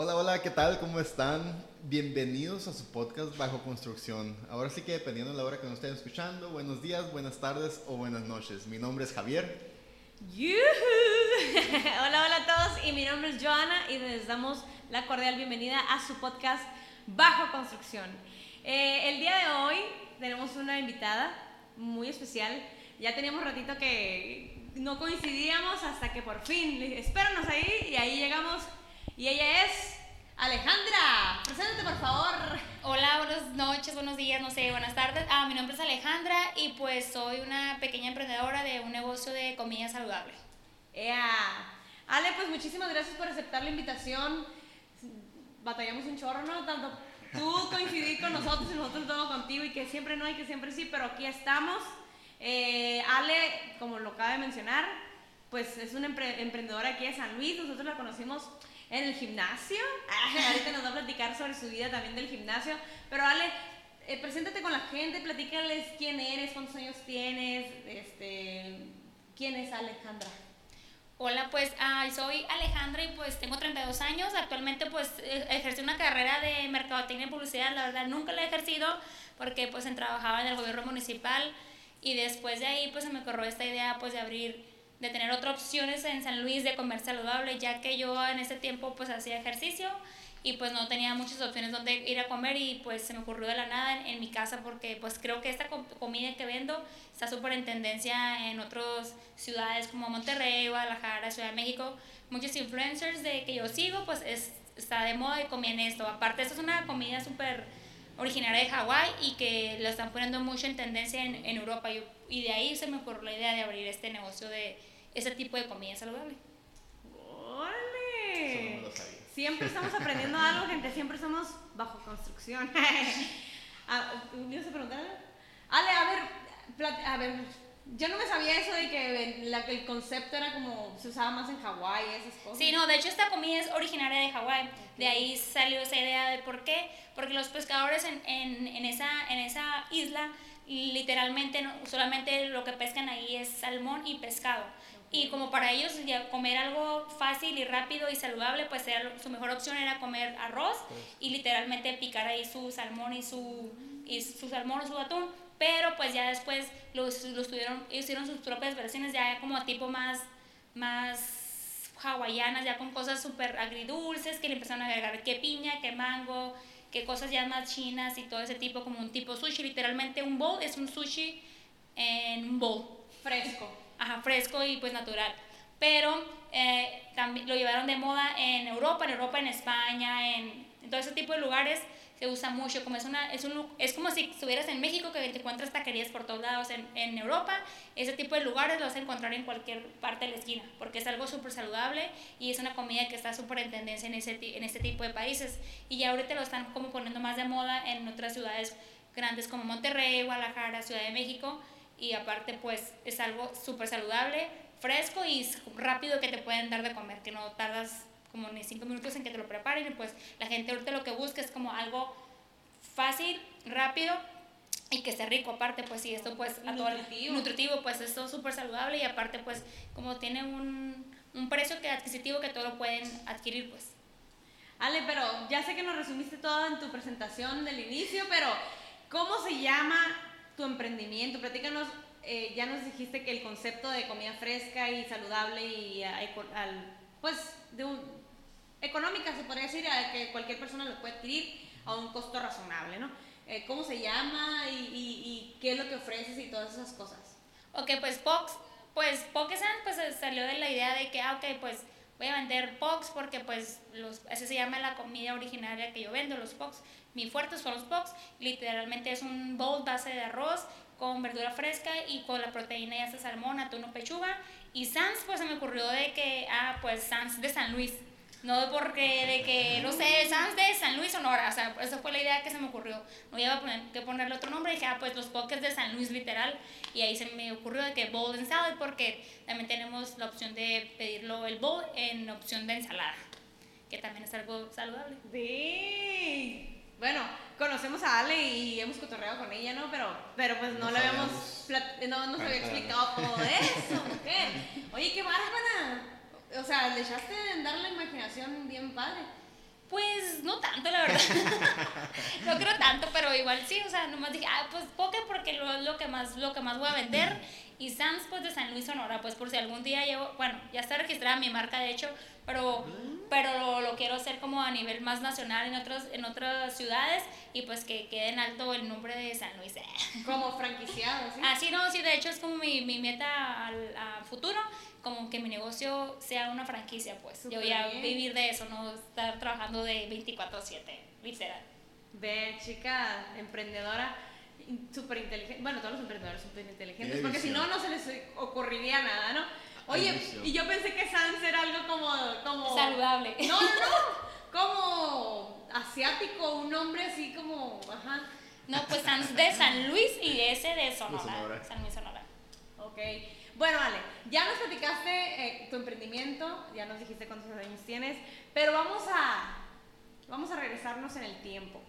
Hola, hola, ¿qué tal? ¿Cómo están? Bienvenidos a su podcast Bajo Construcción. Ahora sí que dependiendo de la hora que nos estén escuchando, buenos días, buenas tardes o buenas noches. Mi nombre es Javier. hola, hola a todos y mi nombre es Joana y les damos la cordial bienvenida a su podcast Bajo Construcción. Eh, el día de hoy tenemos una invitada muy especial. Ya teníamos ratito que no coincidíamos hasta que por fin, espéranos ahí y ahí llegamos. Y ella es Alejandra. Preséntate por favor. Hola, buenas noches, buenos días, no sé, buenas tardes. Ah, mi nombre es Alejandra y pues soy una pequeña emprendedora de un negocio de comida saludable. Yeah. Ale, pues muchísimas gracias por aceptar la invitación. Batallamos un chorro, ¿no? Tanto tú coincidir con nosotros y nosotros todo contigo y que siempre no y que siempre sí, pero aquí estamos. Eh, Ale, como lo acaba de mencionar, pues es una emprendedora aquí de San Luis, nosotros la conocimos en el gimnasio. ahorita nos va a platicar sobre su vida también del gimnasio, pero Ale, eh, preséntate con la gente, platícales quién eres, cuántos años tienes, este, quién es Alejandra. Hola, pues soy Alejandra y pues tengo 32 años. Actualmente pues e-, ejercí una carrera de mercadotecnia y publicidad. La verdad nunca la he ejercido porque pues trabajaba en el gobierno municipal y después de ahí pues se me corrió esta idea pues de abrir, de tener otras opciones en San Luis de comer saludable ya que yo en ese tiempo pues hacía ejercicio y pues no tenía muchas opciones donde ir a comer y pues se me ocurrió de la nada en, mi casa porque pues creo que esta comida que vendo está súper en tendencia en otras ciudades como Monterrey, Guadalajara, Ciudad de México. Muchos influencers de que yo sigo pues es, está de moda y comían esto. Aparte esto es una comida súper originaria de Hawái y que lo están poniendo mucho en tendencia en, en Europa y, y de ahí se me ocurrió la idea de abrir este negocio de ese tipo de comida saludable. ¡Órale! Siempre estamos aprendiendo algo, gente. Siempre estamos bajo construcción. Ah, ¿Me ibas a preguntar? Ale, a ver, a ver, yo no me sabía eso de que la, el concepto era como se usaba más en Hawái, esas cosas. Sí, no, de hecho esta comida es originaria de Hawái. De ahí salió esa idea de por qué. Porque los pescadores en, en, en, esa, en esa isla literalmente solamente lo que pescan ahí es salmón y pescado. Y como para ellos comer algo fácil y rápido y saludable, pues era, su mejor opción era comer arroz pues. y literalmente picar ahí su salmón y su, y su salmón o su atún. Pero pues ya después los, los tuvieron, hicieron sus propias versiones ya como tipo más, más hawaianas, ya con cosas súper agridulces, que le empezaron a agregar que piña, que mango, que cosas ya más chinas y todo ese tipo, como un tipo sushi. Literalmente un bowl es un sushi en un bowl. Fresco ajá, fresco y pues natural. Pero eh, también lo llevaron de moda en Europa, en Europa, en España, en, todo ese tipo de lugares se usa mucho, como es, una, es, un, es como si estuvieras en México que te encuentras taquerías por todos lados, en, en Europa ese tipo de lugares lo vas a encontrar en cualquier parte de la esquina, porque es algo súper saludable y es una comida que está súper en tendencia en, ese, en este tipo de países. Y ya ahorita lo están como poniendo más de moda en otras ciudades grandes como Monterrey, Guadalajara, Ciudad de México, y aparte pues es algo súper saludable, fresco y rápido que te pueden dar de comer, que no tardas como ni cinco minutos en que te lo preparen y pues la gente ahorita lo que busca es como algo fácil, rápido y que esté rico aparte pues y esto pues a nutritivo. nutritivo pues esto es súper saludable y aparte pues como tiene un, un precio que adquisitivo que todo lo pueden adquirir pues Ale, pero ya sé que nos resumiste todo en tu presentación del inicio, pero ¿cómo se llama tu emprendimiento. Platícanos, eh, ya nos dijiste que el concepto de comida fresca y saludable y al, pues de un, económica se podría decir, a que cualquier persona lo puede adquirir a un costo razonable, ¿no? Eh, ¿Cómo se llama y, qué es lo que ofreces y todas esas cosas? Ok, pues Pox, pues Pokesan pues salió de la idea de que, ah, ok, pues voy a vender Pox porque pues los, ese se llama la comida originaria que yo vendo, los Pox. Mi fuerte son los Pox, literalmente es un bowl base de arroz con verdura fresca y con la proteína ya sea salmón, atún o pechuga. Y Sans, pues se me ocurrió de que, ah, pues Sans de San Luis. No porque de que, no sé, Sans de San Luis, Sonora. O sea, esa fue la idea que se me ocurrió. No iba a poner, que ponerle otro nombre. Y dije, ah, pues los Pokés de San Luis, literal. Y ahí se me ocurrió de que bowl and salad, porque también tenemos la opción de pedirlo el bowl en opción de ensalada. Que también es algo saludable. Sí. Bueno, conocemos a Ale y hemos cotorreado con ella, ¿no? Pero, pero pues no, le habíamos, no nos había explicado todo eso, mujer. Oye, qué bárbara. O sea, le echaste en dar la imaginación bien padre. Pues no tanto, la verdad. no creo tanto, pero igual sí, o sea, nomás dije, ah, pues Poke porque lo, es lo que más lo que más voy a vender y Sans pues de San Luis Sonora, pues por si algún día llevo, bueno, ya está registrada mi marca de hecho, pero pero lo, quiero hacer como a nivel más nacional en otros en otras ciudades y pues que quede en alto el nombre de San Luis. Como franquiciado, ¿sí? Ah, sí, no, sí, de hecho es como mi, mi meta al a futuro como que mi negocio sea una franquicia, pues. yo voy a vivir de eso, no estar trabajando de 24/7, literal. Ve, chica emprendedora, súper inteligente. Bueno, todos los emprendedores son súper inteligentes, porque si no, no se les ocurriría nada, ¿no? Oye, y yo pensé que Sans era algo como, como... Saludable. No, no, no. Como asiático, un nombre así como... Ajá. No, pues Sans de San Luis y ese de Sonora. De Sonora. San Luis Sonora. Ok. Bueno, Ale, ya nos platicaste eh, tu emprendimiento, ya nos dijiste cuántos años tienes, pero vamos a, vamos a regresarnos en el tiempo.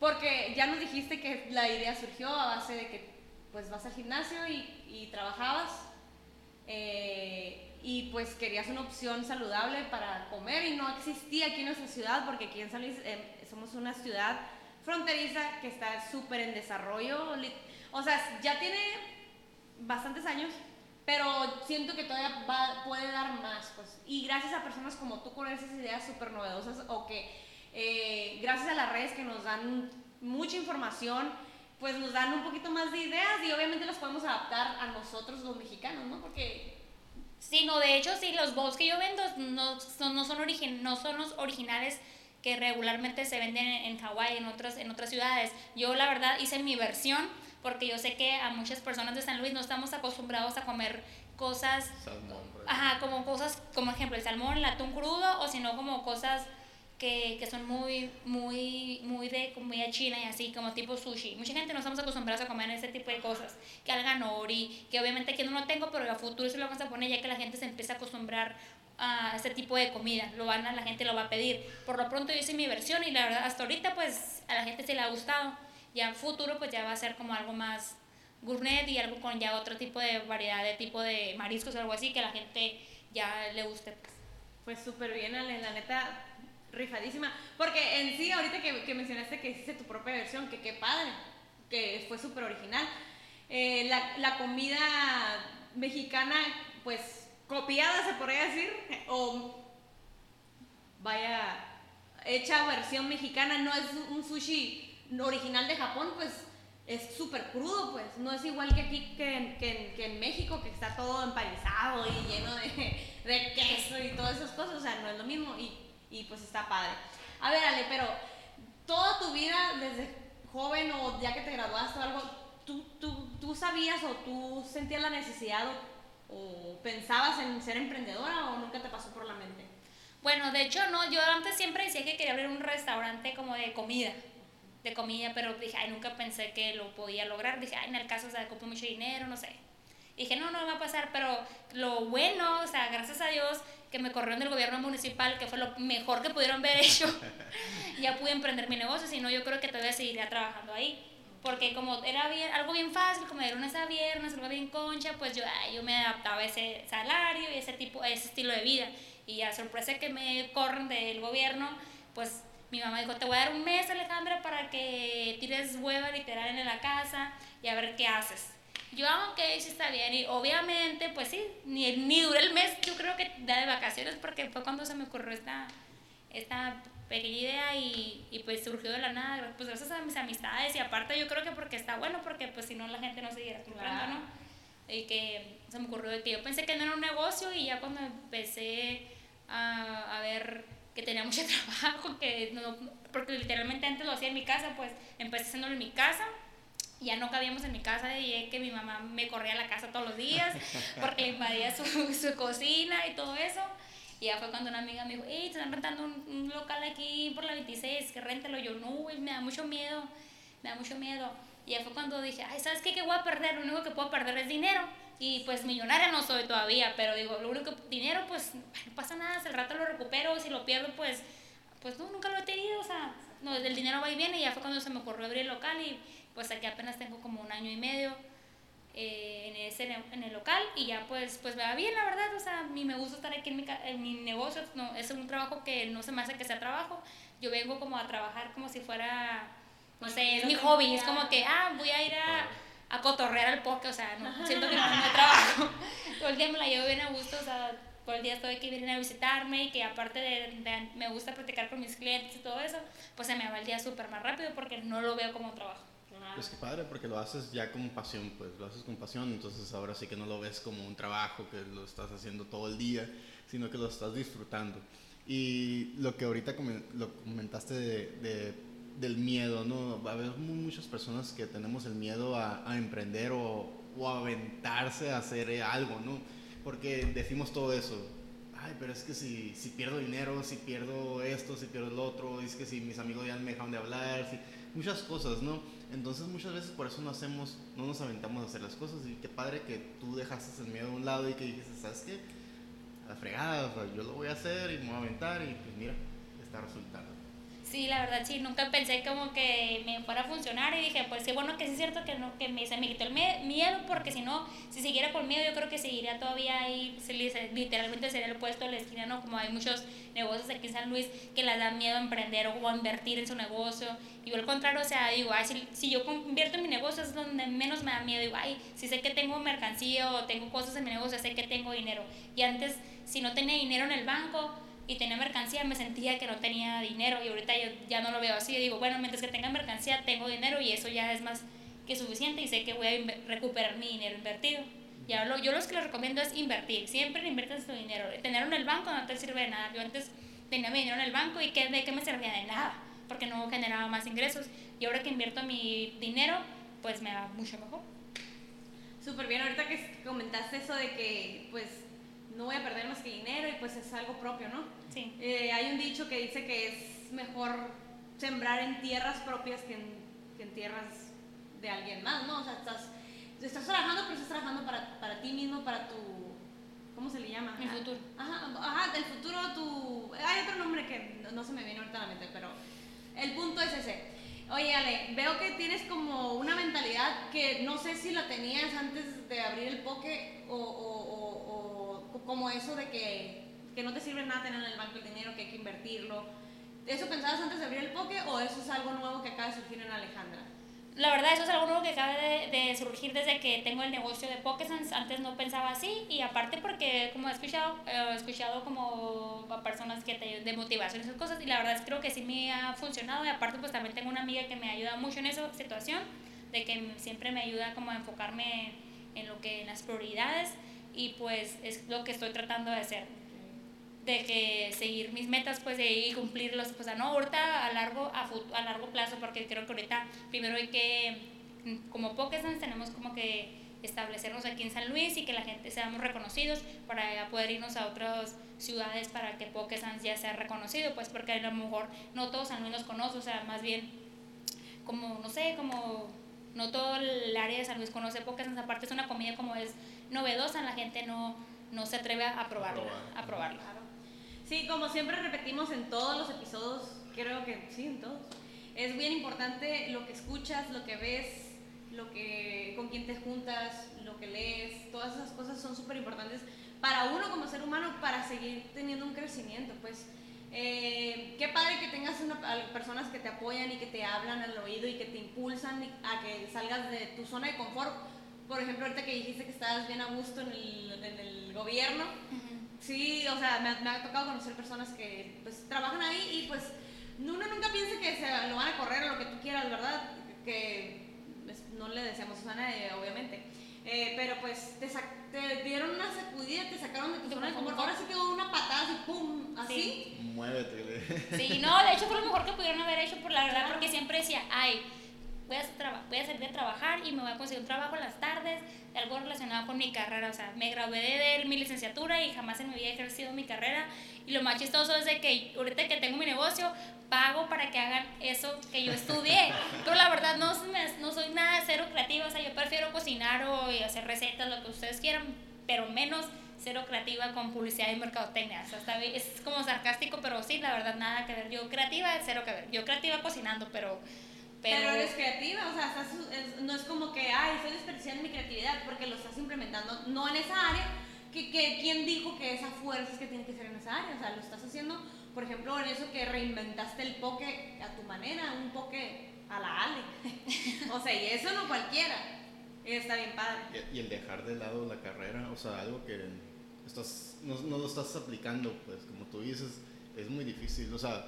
Porque ya nos dijiste que la idea surgió a base de que pues vas al gimnasio y, trabajabas eh, y pues querías una opción saludable para comer y no existía aquí en nuestra ciudad porque aquí en San Luis eh, somos una ciudad fronteriza que está súper en desarrollo. O sea, ya tiene bastantes años, pero siento que todavía puede dar más, pues. Y gracias a personas como tú con esas ideas súper novedosas o que eh, gracias a las redes que nos dan mucha información, pues nos dan un poquito más de ideas y obviamente las podemos adaptar a nosotros los mexicanos, ¿no? Porque... Sí, no, de hecho, sí, los bowls que yo vendo no son, no son, no son los originales que regularmente se venden en, Hawái, en otras, en otras ciudades. Yo, la verdad, hice mi versión porque yo sé que a muchas personas de San Luis no estamos acostumbrados a comer cosas, salmón, ajá, como cosas, como ejemplo el salmón, el atún crudo, o sino como cosas que, que, son muy, muy, muy de comida china y así, como tipo sushi. Mucha gente no estamos acostumbrados a comer ese tipo de cosas, que alga nori, que obviamente aquí no lo tengo, pero a futuro se lo vamos a poner ya que la gente se empieza a acostumbrar a ese tipo de comida, lo van a, la gente lo va a pedir. Por lo pronto yo hice mi versión y la verdad hasta ahorita pues a la gente se le ha gustado ya en futuro pues ya va a ser como algo más gourmet y algo con ya otro tipo de variedad de tipo de mariscos o algo así que la gente ya le guste. Pues, pues súper bien, Ale, la neta, rifadísima. Porque en sí, ahorita que, que mencionaste que hiciste tu propia versión, que qué padre, que fue súper original. Eh, la, la comida mexicana, pues copiada se podría decir, o vaya, hecha versión mexicana, no es un sushi original de Japón, pues es súper crudo, pues. No es igual que aquí, que, que, que, en México, que está todo empanizado y lleno de, de, queso y todas esas cosas. O sea, no es lo mismo y, y pues está padre. A ver, Ale, pero toda tu vida, desde joven o ya que te graduaste o algo, ¿tú, tú, tú sabías o tú sentías la necesidad o, o pensabas en ser emprendedora o nunca te pasó por la mente? Bueno, de hecho, no. Yo antes siempre decía que quería abrir un restaurante como de comida de comida, pero dije, ay, nunca pensé que lo podía lograr. Dije, ay, en el caso, o sea, ocupo mucho dinero, no sé. dije, no, no va a pasar, pero lo bueno, o sea, gracias a Dios que me corrieron del gobierno municipal, que fue lo mejor que pudieron ver hecho, ya pude emprender mi negocio, si no, yo creo que todavía seguiría trabajando ahí. Porque como era bien, algo bien fácil, como de lunes a viernes, algo bien concha, pues yo, ay, yo me adaptaba a ese salario y ese tipo, ese estilo de vida. Y a sorpresa que me corren del gobierno, pues mi mamá dijo, te voy a dar un mes, Alejandra, para que tires hueva literal en la casa y a ver qué haces. Yo, ah, ok, sí está bien. Y obviamente, pues sí, ni, ni duré el mes, yo creo que da de vacaciones, porque fue cuando se me ocurrió esta, esta pequeña idea y, y, pues surgió de la nada, pues gracias a mis amistades y aparte yo creo que porque está bueno, porque pues si no la gente no siguiera comprando, ¿no? Y que se me ocurrió de que yo pensé que no era un negocio y ya cuando empecé a, a ver que tenía mucho trabajo, que no, porque literalmente antes lo hacía en mi casa, pues empecé haciéndolo en mi casa. Ya no cabíamos en mi casa y que mi mamá me corría a la casa todos los días porque invadía su, su cocina y todo eso. Y ya fue cuando una amiga me dijo, hey, te están rentando un, local aquí por la 26, que réntelo. Yo, no, me da mucho miedo, me da mucho miedo. Y ya fue cuando dije, ay, ¿sabes qué? ¿Qué voy a perder? Lo único que puedo perder es dinero. Y pues millonaria no soy todavía, pero digo, lo único, dinero pues no pasa nada, si el rato lo recupero, si lo pierdo pues, pues no, nunca lo he tenido, o sea, no, el dinero va y viene y ya fue cuando se me ocurrió abrir el local y pues aquí apenas tengo como un año y medio eh, en, ese, en el local y ya pues, pues me va bien, la verdad, o sea, a mí me gusta estar aquí en mi, en mi negocio, no, es un trabajo que no se me hace que sea trabajo, yo vengo como a trabajar como si fuera, no sé, es mi hobby, es como que, ah, voy a ir a, a cotorrear al poke, o sea, no, siento que no, no trabajo, todo el día me la llevo bien a gusto, o sea, todo el día estoy que vienen a visitarme y que aparte de, me gusta platicar con mis clientes y todo eso, pues se me va el día súper más rápido porque no lo veo como trabajo. Pues qué padre, porque lo haces ya con pasión, pues lo haces con pasión, entonces ahora sí que no lo ves como un trabajo que lo estás haciendo todo el día, sino que lo estás disfrutando. Y lo que ahorita lo comentaste de, del miedo, ¿no? Va a haber muchas personas que tenemos el miedo a, a emprender o, o aventarse a hacer algo, ¿no? Porque decimos todo eso, ay, pero es que si, si pierdo dinero, si pierdo esto, si pierdo lo otro, es que si mis amigos ya me dejan de hablar, si, muchas cosas, ¿no? Entonces muchas veces por eso no hacemos, no nos aventamos a hacer las cosas y qué padre que tú dejaste el miedo a un lado y que dijiste, ¿sabes qué? A la fregada, yo lo voy a hacer y me voy a aventar y pues mira, está resultando. Sí, la verdad sí, nunca pensé como que me fuera a funcionar y dije, pues sí, bueno, que sí es cierto que, no, que me, se me quitó el miedo porque si no, si siguiera con miedo yo creo que seguiría todavía ahí, literalmente sería el puesto de la esquina, ¿no? Como hay muchos negocios aquí en San Luis que les da miedo emprender o a invertir en su negocio. Y yo al contrario, o sea, digo, ay, si, si yo invierto en mi negocio es donde menos me da miedo, digo, ay, si sé que tengo mercancía o tengo cosas en mi negocio, sé que tengo dinero. Y antes, si no tenía dinero en el banco, y tenía mercancía, me sentía que no tenía dinero y ahorita yo ya no lo veo así. digo, bueno, mientras que tenga mercancía, tengo dinero y eso ya es más que suficiente y sé que voy a recuperar mi dinero invertido. Y ahora yo lo que les recomiendo es invertir. Siempre inviertan su dinero. Tenerlo en el banco no te sirve de nada. Yo antes tenía mi dinero en el banco y ¿qué, ¿de qué me servía? De nada, porque no generaba más ingresos. Y ahora que invierto mi dinero, pues me va mucho mejor. Súper bien, ahorita que comentaste eso de que pues no voy a perder más que dinero y pues es algo propio, ¿no? Sí. Eh, hay un dicho que dice que es mejor sembrar en tierras propias que en, que en tierras de alguien más, ¿no? O sea, estás, estás trabajando, pero estás trabajando para, para ti mismo, para tu... ¿Cómo se le llama? El futuro. Ajá, ajá, del futuro, tu... Hay otro nombre que no, se me viene ahorita a la mente, pero el punto es ese. Oye, Ale, veo que tienes como una mentalidad que no sé si la tenías antes de abrir el poke o como eso de que, que no te sirve nada tener en el banco el dinero, que hay que invertirlo. ¿Eso pensabas antes de abrir el poke o eso es algo nuevo que acaba de surgir en Alejandra? La verdad, eso es algo nuevo que acaba de, de surgir desde que tengo el negocio de Pokesans. Antes no pensaba así y aparte porque como he escuchado, he escuchado como a personas que te de motivación esas cosas y la verdad es creo que sí me ha funcionado y aparte pues también tengo una amiga que me ayuda mucho en esa situación, de que siempre me ayuda como a enfocarme en lo que en las prioridades y pues es lo que estoy tratando de hacer de que seguir mis metas pues y cumplirlos pues no ahorita a largo a, a largo plazo porque creo que ahorita primero hay que como Pokésans tenemos como que establecernos aquí en San Luis y que la gente seamos reconocidos para poder irnos a otras ciudades para que Pokésans ya sea reconocido pues porque a lo mejor no todos San Luis nos conoce o sea más bien como no sé como no todo el área de San Luis conoce Pokésans aparte es una comida como es novedosa, la gente no, no se atreve a probarla. A probarla. Sí, como siempre repetimos en todos los episodios, creo que sí, en todos. Es bien importante lo que escuchas, lo que ves, lo que, con quién te juntas, lo que lees, todas esas cosas son súper importantes para uno como ser humano para seguir teniendo un crecimiento. Pues eh, qué padre que tengas una, personas que te apoyan y que te hablan al oído y que te impulsan a que salgas de tu zona de confort por ejemplo, ahorita que dijiste que estabas bien a gusto en el, en el gobierno, sí, o sea, me, me, ha tocado conocer personas que pues trabajan ahí y pues uno nunca piensa que se lo van a correr o lo que tú quieras, ¿verdad? Que pues, no le deseamos a nadie, obviamente. Eh, pero pues te, te, dieron una sacudida, te sacaron de tu zona de confort. Ahora sí quedó una patada así, pum, así. Sí. Muévete. Sí, no, de hecho fue lo mejor que pudieron haber hecho por la verdad, porque siempre decía, ay, voy a, voy a salir de trabajar y me voy a conseguir un trabajo en las tardes, algo relacionado con mi carrera. O sea, me gradué de, mi licenciatura y jamás en mi vida he ejercido mi carrera. Y lo más chistoso es de que ahorita que tengo mi negocio, pago para que hagan eso que yo estudié. Pero la verdad no, no soy nada cero creativa. O sea, yo prefiero cocinar o hacer recetas, lo que ustedes quieran, pero menos cero creativa con publicidad y mercadotecnia. O sea, es como sarcástico, pero sí, la verdad, nada que ver. Yo creativa, cero que ver. Yo creativa cocinando, pero Pero, eres creativa, o sea, estás, es- no es como que, ay, estoy desperdiciando mi creatividad porque lo estás implementando no en esa área, que, que quién dijo que esa fuerza es que tiene que ser en esa área, o sea, lo estás haciendo, por ejemplo, en eso que reinventaste el poke a tu manera, un poke a la Ale. o sea, y eso no cualquiera. Y está bien padre. Y, y el dejar de lado la carrera, o sea, algo que estás, no, no lo estás aplicando, pues como tú dices, es muy difícil. O sea,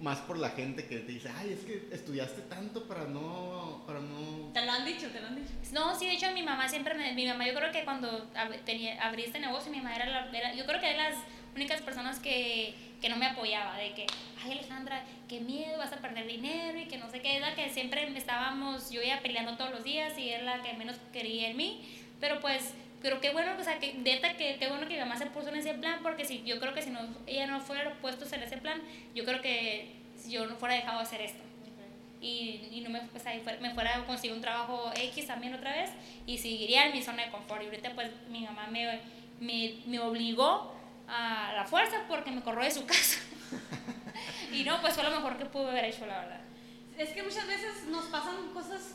más por la gente que te dice, ay, es que estudiaste tanto para no, para no... Te lo han dicho, te lo han dicho. No, sí, de hecho mi mamá siempre me, mi mamá yo creo que cuando ab- tenía, abrí este negocio, mi mamá era, la, era- yo creo que de las únicas personas que, que no me apoyaba, de que, ay Alejandra, qué miedo, vas a perder dinero y que no sé qué, es la que siempre me estábamos, yo iba peleando todos los días y era la que menos quería en mí, pero pues, pero qué bueno, o sea, que neta, que qué bueno que mi mamá se puso en ese plan, porque si, yo creo que si no, ella no fuera puesto en ese plan, yo creo que yo no fuera dejado de hacer esto y, y no me, pues ahí fuera- me fuera a conseguir un trabajo X también otra vez y seguiría en mi zona de confort. Y ahorita pues mi mamá me, me, me obligó a la fuerza porque me corrió de su casa. y no, pues fue lo mejor que pude haber hecho, la verdad. Es que muchas veces nos pasan cosas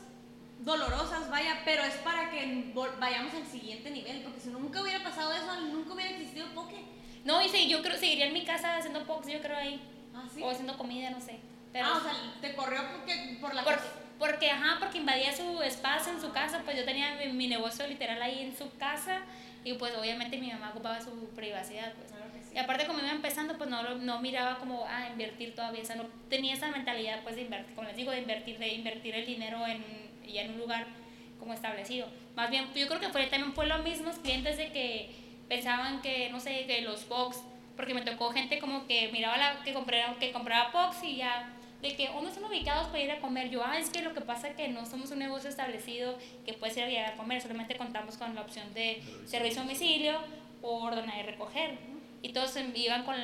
dolorosas, vaya, pero es para que vayamos al siguiente nivel, porque si nunca hubiera pasado eso, nunca hubiera existido poke. No, y sí, yo creo seguiría en mi casa haciendo pox, yo creo ahí. Ah, sí. O haciendo comida, no sé. Pero, ah, o sea, te corrió porque, por la Porque, cosa. porque, ajá, porque invadía su espacio en su casa, pues yo tenía mi, mi negocio literal ahí en su casa y pues obviamente mi mamá ocupaba su privacidad, pues. Claro que sí. Y aparte como iba empezando, pues no, no miraba como a invertir todavía, o sea, no tenía esa mentalidad pues de invertir, como les digo, de invertir, de invertir el dinero en, ya en un lugar como establecido. Más bien, yo creo que fue, también fue los mismos clientes de que pensaban que, no sé, que los box, porque me tocó gente como que miraba la, que compraba, que compraba box y ya, de que, ¿dónde están ubicados para ir a comer? Yo, ah, es que lo que pasa es que no somos un negocio establecido que puedes ir a llegar a comer, solamente contamos con la opción de servicio a domicilio o ordenar y recoger. Y todos iban con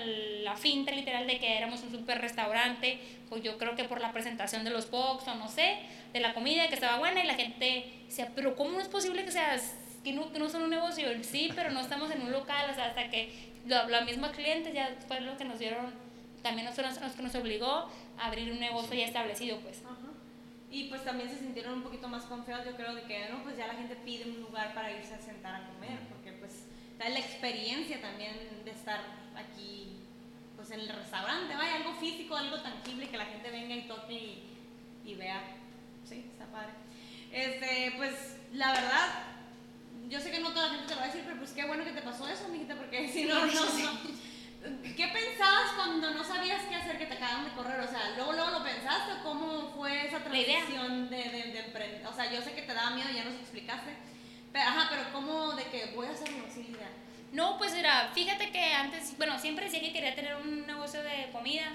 la finta literal de que éramos un super restaurante, pues yo creo que por la presentación de los box o no sé, de la comida que estaba buena y la gente decía, pero ¿cómo es posible que seas que no, que no son un negocio? Sí, pero no estamos en un local, o sea, hasta que lo- los mismos clientes ya fue lo que nos dieron, también nos, nos, nos- obligó a abrir un negocio ya establecido, pues. Ajá. Y pues también se sintieron un poquito más confiados, yo creo, de que no, pues ya la gente pide un lugar para irse a sentar a comer, pues da la experiencia también de estar aquí, pues en el restaurante, vaya, algo físico, algo tangible, que la gente venga y toque y, y vea. Sí, está padre. Este, pues la verdad, yo sé que no toda la gente te lo va a decir, pero pues qué bueno que te pasó eso, mijita, porque si no, no, no. ¿Qué pensabas cuando no sabías qué hacer que te acaban de correr? O sea, ¿luego, luego lo pensaste cómo fue esa transición de, de, de emprender? O sea, yo sé que te daba miedo, ya nos explicaste, pero, ajá, pero ¿cómo de que voy a hacerlo? La idea. No, pues mira, fíjate que antes, bueno, siempre decía que quería tener un negocio de comida,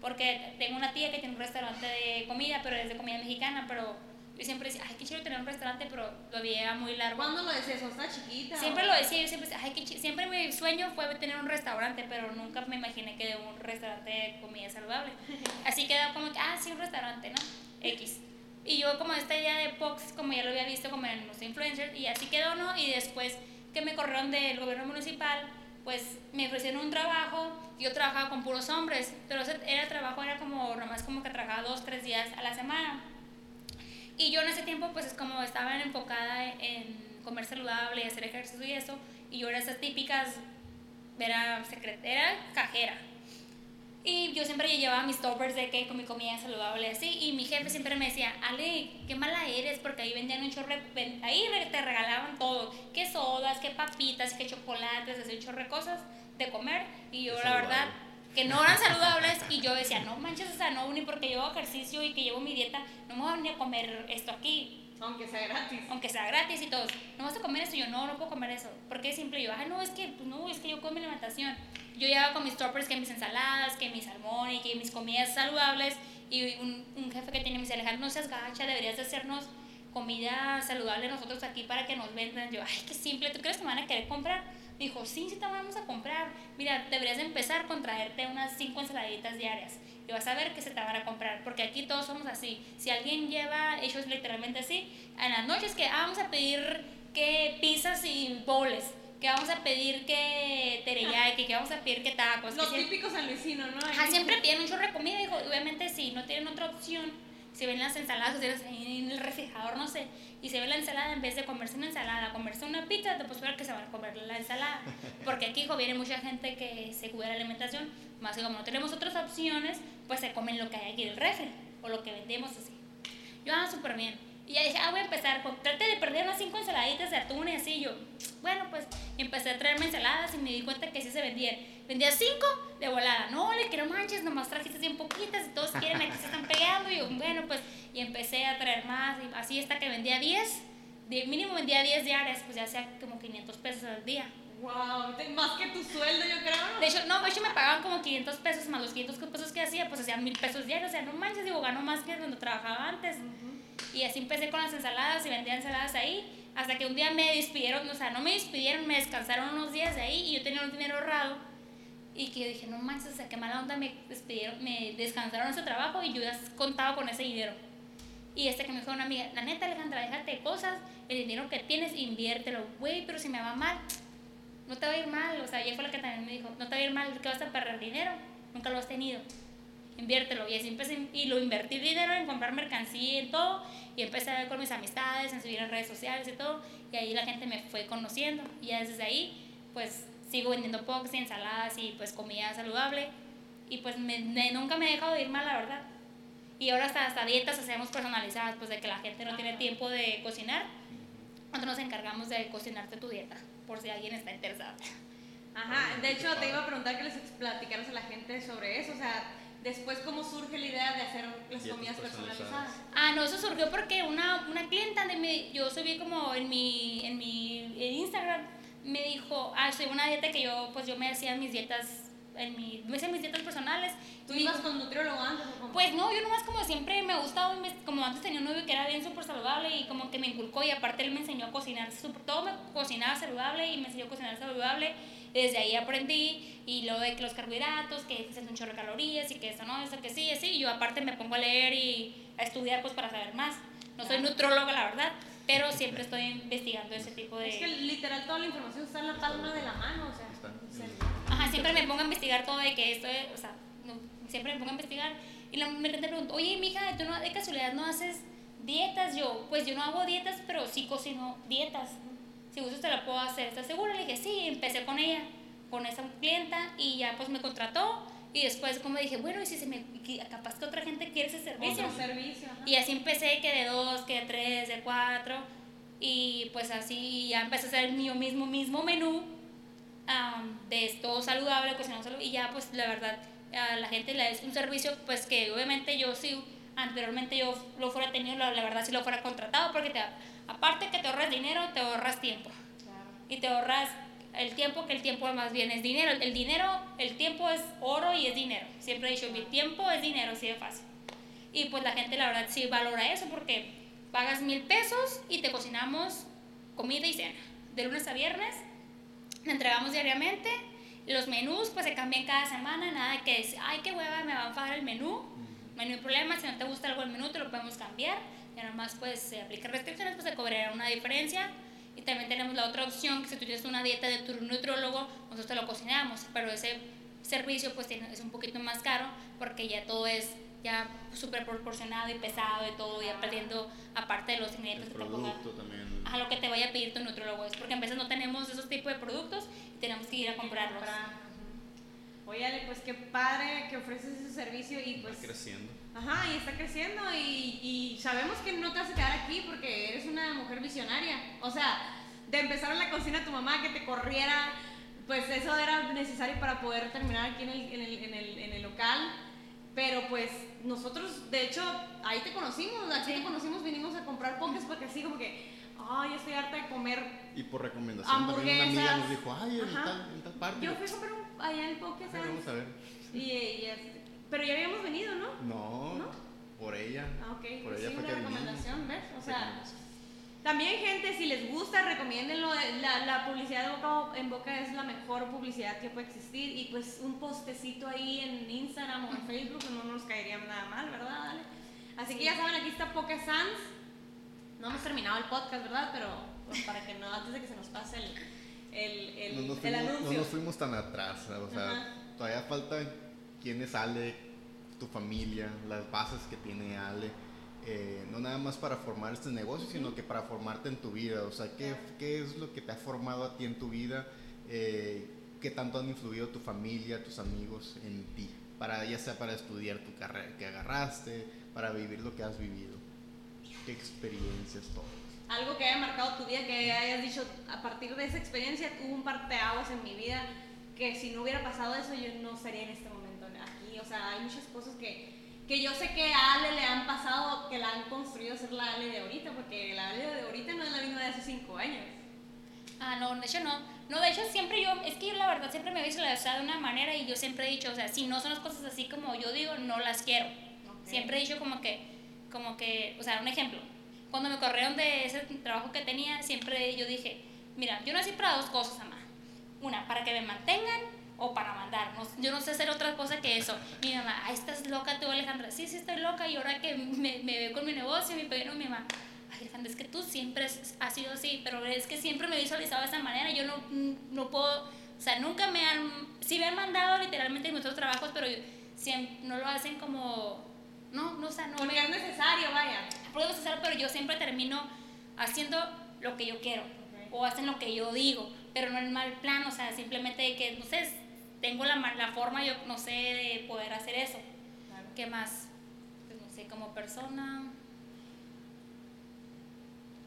porque tengo una tía que tiene un restaurante de comida, pero es de comida mexicana, pero yo siempre decía, ay, qué chido tener un restaurante, pero lo veía muy largo. ¿Cuándo lo decías? ¿O estaba chiquita? Siempre o- lo decía, yo siempre decía, ay, qué chi-". siempre mi sueño fue tener un restaurante, pero nunca me imaginé que de un restaurante de comida saludable. Así quedó como que, ah, sí, un restaurante, ¿no? X. Y yo como esta idea de Pox, como ya lo había visto como en los influencers, y así quedó, ¿no? Y después que me corrieron del gobierno municipal, pues me ofrecieron un trabajo, yo trabajaba con puros hombres, pero ese era trabajo, era como, nomás como que trabajaba dos, tres días a la semana. Y yo en ese tiempo, pues es como estaba enfocada en comer saludable y hacer ejercicio y eso, y yo era esas típicas, era secretera, cajera. Y yo siempre llevaba mis toppers de que con mi comida saludable así, y mi jefe siempre me decía, Ale, qué mala eres, porque ahí vendían un chorro, ahí te regalaban todo, qué sodas, qué papitas, qué chocolates, así un chorro de cosas de comer, y yo Qué la verdad que no eran saludables y yo decía, no manches, o sea, no, ni porque llevo ejercicio y que llevo mi dieta, no me voy a venir a comer esto aquí, Aunque sea gratis. aunque sea gratis y todos, no vas a comer eso, yo no, no puedo comer eso, porque siempre yo, ay, no, es que, pues no, es que yo como mi alimentación, yo llevaba con mis toppers que mis ensaladas, que mi salmón y que mis comidas saludables, y un, un jefe que tiene me dice, Alejandro, no seas gacha, deberías de hacernos comida saludable nosotros aquí para que nos vendan, yo, ay, qué simple, ¿tú crees que me van a querer comprar? Me dijo, sí, sí te vamos a comprar, mira, deberías de empezar con traerte unas cinco ensaladitas diarias, y vas a ver que se te van a comprar, porque aquí todos somos así. Si alguien lleva hechos literalmente así, en las noches que ah, vamos a pedir que pizzas y bowls, que vamos a pedir que teriyaki, que vamos a pedir que tacos. Los que típicos sanluisinos, ¿no? Ajá, siempre piden un chorro de comida, dijo, obviamente si no tienen otra opción, si ven las ensaladas cocidas en el refrigerador, no sé, y se ve la ensalada, en vez de comerse una ensalada, comerse una pizza, te puedes que se van a comer la ensalada. Porque aquí, hijo, viene mucha gente que se cuida la alimentación, más que como no tenemos otras opciones, pues se comen lo que hay aquí del refri, o lo que vendemos así. Yo, ah, súper bien. Y ya dije, ah, voy a empezar, con, trate de perder unas cinco ensaladitas de atún y así. Yo, bueno, pues empecé a traerme ensaladas y me di cuenta que sí se vendían. Vendía cinco de volada. No, le quiero manches, nomás trajiste bien poquitas y todos quieren, aquí se están pegando. Y yo, bueno, pues, y empecé a traer más. Y así hasta que vendía 10, de mínimo vendía 10 diarias, pues ya sea como 500 pesos al día. Wow, más que tu sueldo, yo creo. De hecho, no, de hecho me pagaban como 500 pesos más los 500 pesos que hacía, pues hacían mil pesos diarios. O sea, no manches, digo, gano más que cuando trabajaba antes. Y así empecé con las ensaladas y vendía ensaladas ahí. Hasta que un día me despidieron, o sea, no me despidieron, me descansaron unos días de ahí y yo tenía un dinero ahorrado. Y que yo dije, no manches, o sea, qué mala onda, me despidieron, me descansaron ese trabajo y yo ya contaba con ese dinero. Y este que me dijo una amiga, la neta Alejandra, déjate cosas, el dinero que tienes, inviértelo. Güey, pero si me va mal, no te va a ir mal. O sea, ella fue la que también me dijo, no te va a ir mal, que vas a perder dinero, nunca lo has tenido. Inviértelo. Y así empecé, y lo invertí dinero en comprar mercancía y todo. Y empecé a ver con mis amistades, en subir en redes sociales y todo. Y ahí la gente me fue conociendo. Y ya desde ahí, pues sigo vendiendo pokes y ensaladas y pues comida saludable. Y pues me, nunca me he dejado de ir mal, la verdad. Y ahora hasta, hasta dietas hacemos personalizadas, pues de que la gente no tiene tiempo de cocinar. Nosotros nos encargamos de cocinarte tu dieta, por si alguien está interesado. Ajá, de hecho te iba a preguntar que les platicaras a la gente sobre eso, o sea, después cómo surge la idea de hacer las comidas personalizadas. Ah, no, eso surgió porque una, una clienta de mi, yo subí como en mi, en mi Instagram, me dijo, ah, soy una dieta que yo, pues yo me hacía mis dietas en mi, me hice mis dietas personales. ¿Tú ibas con nutriólogo antes Pues no, yo nomás como siempre me gustaba, como antes tenía un novio que era bien súper saludable y como que me inculcó y aparte él me enseñó a cocinar, super, todo me cocinaba saludable y me enseñó a cocinar saludable. Desde ahí aprendí y luego de que los carbohidratos, que es un chorro de calorías y que eso no, eso que sí, así. Yo aparte me pongo a leer y a estudiar pues para saber más. No soy nutróloga, la verdad, pero siempre estoy investigando ese tipo de... Es que literal toda la información está en la palma de la mano, o sea... Ajá, siempre me pongo a investigar todo de que esto es, o sea, siempre me pongo a investigar. Y la me pregunto, oye, mija, ¿tú no, de casualidad no haces dietas? Yo, pues yo no hago dietas, pero sí cocino dietas. Si gustas te la puedo hacer, ¿estás segura? Le dije, sí, empecé con ella, con esa clienta, y ya pues me contrató. Y después como dije, bueno, y si se me, capaz que otra gente quiere ese servicio. Otro servicio. Y así empecé que de dos, que de tres, de cuatro. Y pues así ya empecé a hacer mi mismo, mismo menú de todo saludable, cocinado saludable. Y ya pues la verdad a la gente le es un servicio pues que obviamente yo sí, anteriormente yo lo fuera tenido, la, verdad si lo fuera contratado porque te, aparte que te ahorras dinero, te ahorras tiempo. Y te ahorras el tiempo, que el tiempo más bien es dinero. El dinero, el tiempo es oro y es dinero. Siempre he dicho, mi tiempo es dinero, así de fácil. Y pues la gente la verdad sí valora eso porque pagas mil pesos y te cocinamos comida y cena. De lunes a viernes, entregamos diariamente. Los menús pues se cambian cada semana, nada que decir, ay, qué hueva, me va a enfadar el menú. No hay problema, si no te gusta algo el menú, te lo podemos cambiar. Y además pues se aplican restricciones, pues se cobrará una diferencia y también tenemos la otra opción, que si tú tienes una dieta de tu nutrólogo, nosotros te lo cocinamos, pero ese servicio pues tiene, es un poquito más caro porque ya todo es ya súper proporcionado y pesado y todo, ya perdiendo aparte de los ingredientes que te ponga, también. a lo que te vaya a pedir tu nutrólogo. Es porque a veces no tenemos esos tipos de productos y tenemos que ir a comprarlos. Oye, pues qué padre que ofreces ese servicio y pues... Está creciendo. Ajá, y está creciendo y, y, sabemos que no te vas a quedar aquí porque eres una mujer visionaria. O sea, de empezar en la cocina tu mamá, que te corriera, pues eso era necesario para poder terminar aquí en el, en el, en el, en el local. Pero pues nosotros, de hecho, ahí te conocimos, aquí te conocimos, vinimos a comprar pokés porque así como que ay, estoy harta de comer. Y por recomendación también una amiga nos dijo, ay, en tal, en tal, parte. Yo fui a comprar un, allá en Poké, ¿sabes? Vamos a ver. Y, y, este, pero ya habíamos venido, ¿no? No, ¿No? por ella. Ah, ok. Por pues ella sí, fue una que recomendación, ¿ves? O sea, también gente, si les gusta, recomiéndenlo. La, la publicidad de boca en boca es la mejor publicidad que puede existir. Y pues un postecito ahí en Instagram o en Facebook no nos caería nada mal, ¿verdad? Así que ya saben, aquí está Poké Sans no hemos terminado el podcast, ¿verdad? Pero pues, para que no, antes de que se nos pase el, el, el, no nos fuimos, anuncio. No nos fuimos tan atrás, o sea, todavía falta quién es Ale, tu familia, las bases que tiene Ale. eh, no nada más para formar este negocio, sino que para formarte en tu vida. O sea, ¿qué, qué es lo que te ha formado a ti en tu vida? Eh, ¿Qué tanto han influido tu familia, tus amigos en ti? Para, ya sea para estudiar tu carrera que agarraste, para vivir lo que has vivido. ¿Qué experiencias, todo? Algo que haya marcado tu vida, que hayas dicho, a partir de esa experiencia hubo un parteaguas en mi vida, que si no hubiera pasado eso yo no estaría en este momento aquí. O sea, hay muchas cosas que que yo sé que a Ale le han pasado, que la han construido ser la Ale de ahorita, porque la Ale de ahorita no es la misma de hace cinco años. Ah, no, de hecho no. No, de hecho siempre yo, es que yo la verdad siempre me he visualizado de una manera y yo siempre he dicho, o sea, si no son las cosas así como yo digo, no las quiero. Siempre he dicho como que, como que, o sea, un ejemplo. Cuando me corrieron de ese trabajo que tenía, siempre yo dije, mira, yo nací para dos cosas, mamá. Una, para que me mantengan o para mandar. yo no sé hacer otra cosa que eso. Mi mamá, ay, estás loca tú, Alejandra. Sí, sí, estoy loca. Y ahora que me, me veo con mi negocio, mi pequeño, mi mamá, ay, Alejandra, es que tú siempre has sido así, pero es que siempre me he visualizado de esa manera. Yo no, no puedo, o sea, nunca me han, sí me han mandado literalmente en muchos trabajos, pero siempre, no lo hacen como, no, no, o sea, no. Porque es necesario, vaya. Porque es necesario, pero yo siempre termino haciendo lo que yo quiero. O hacen lo que yo digo, pero no en mal plan, o sea, simplemente que, no sé, tengo la, la forma, yo no sé, de poder hacer eso. ¿Qué más? Pues no sé, como persona.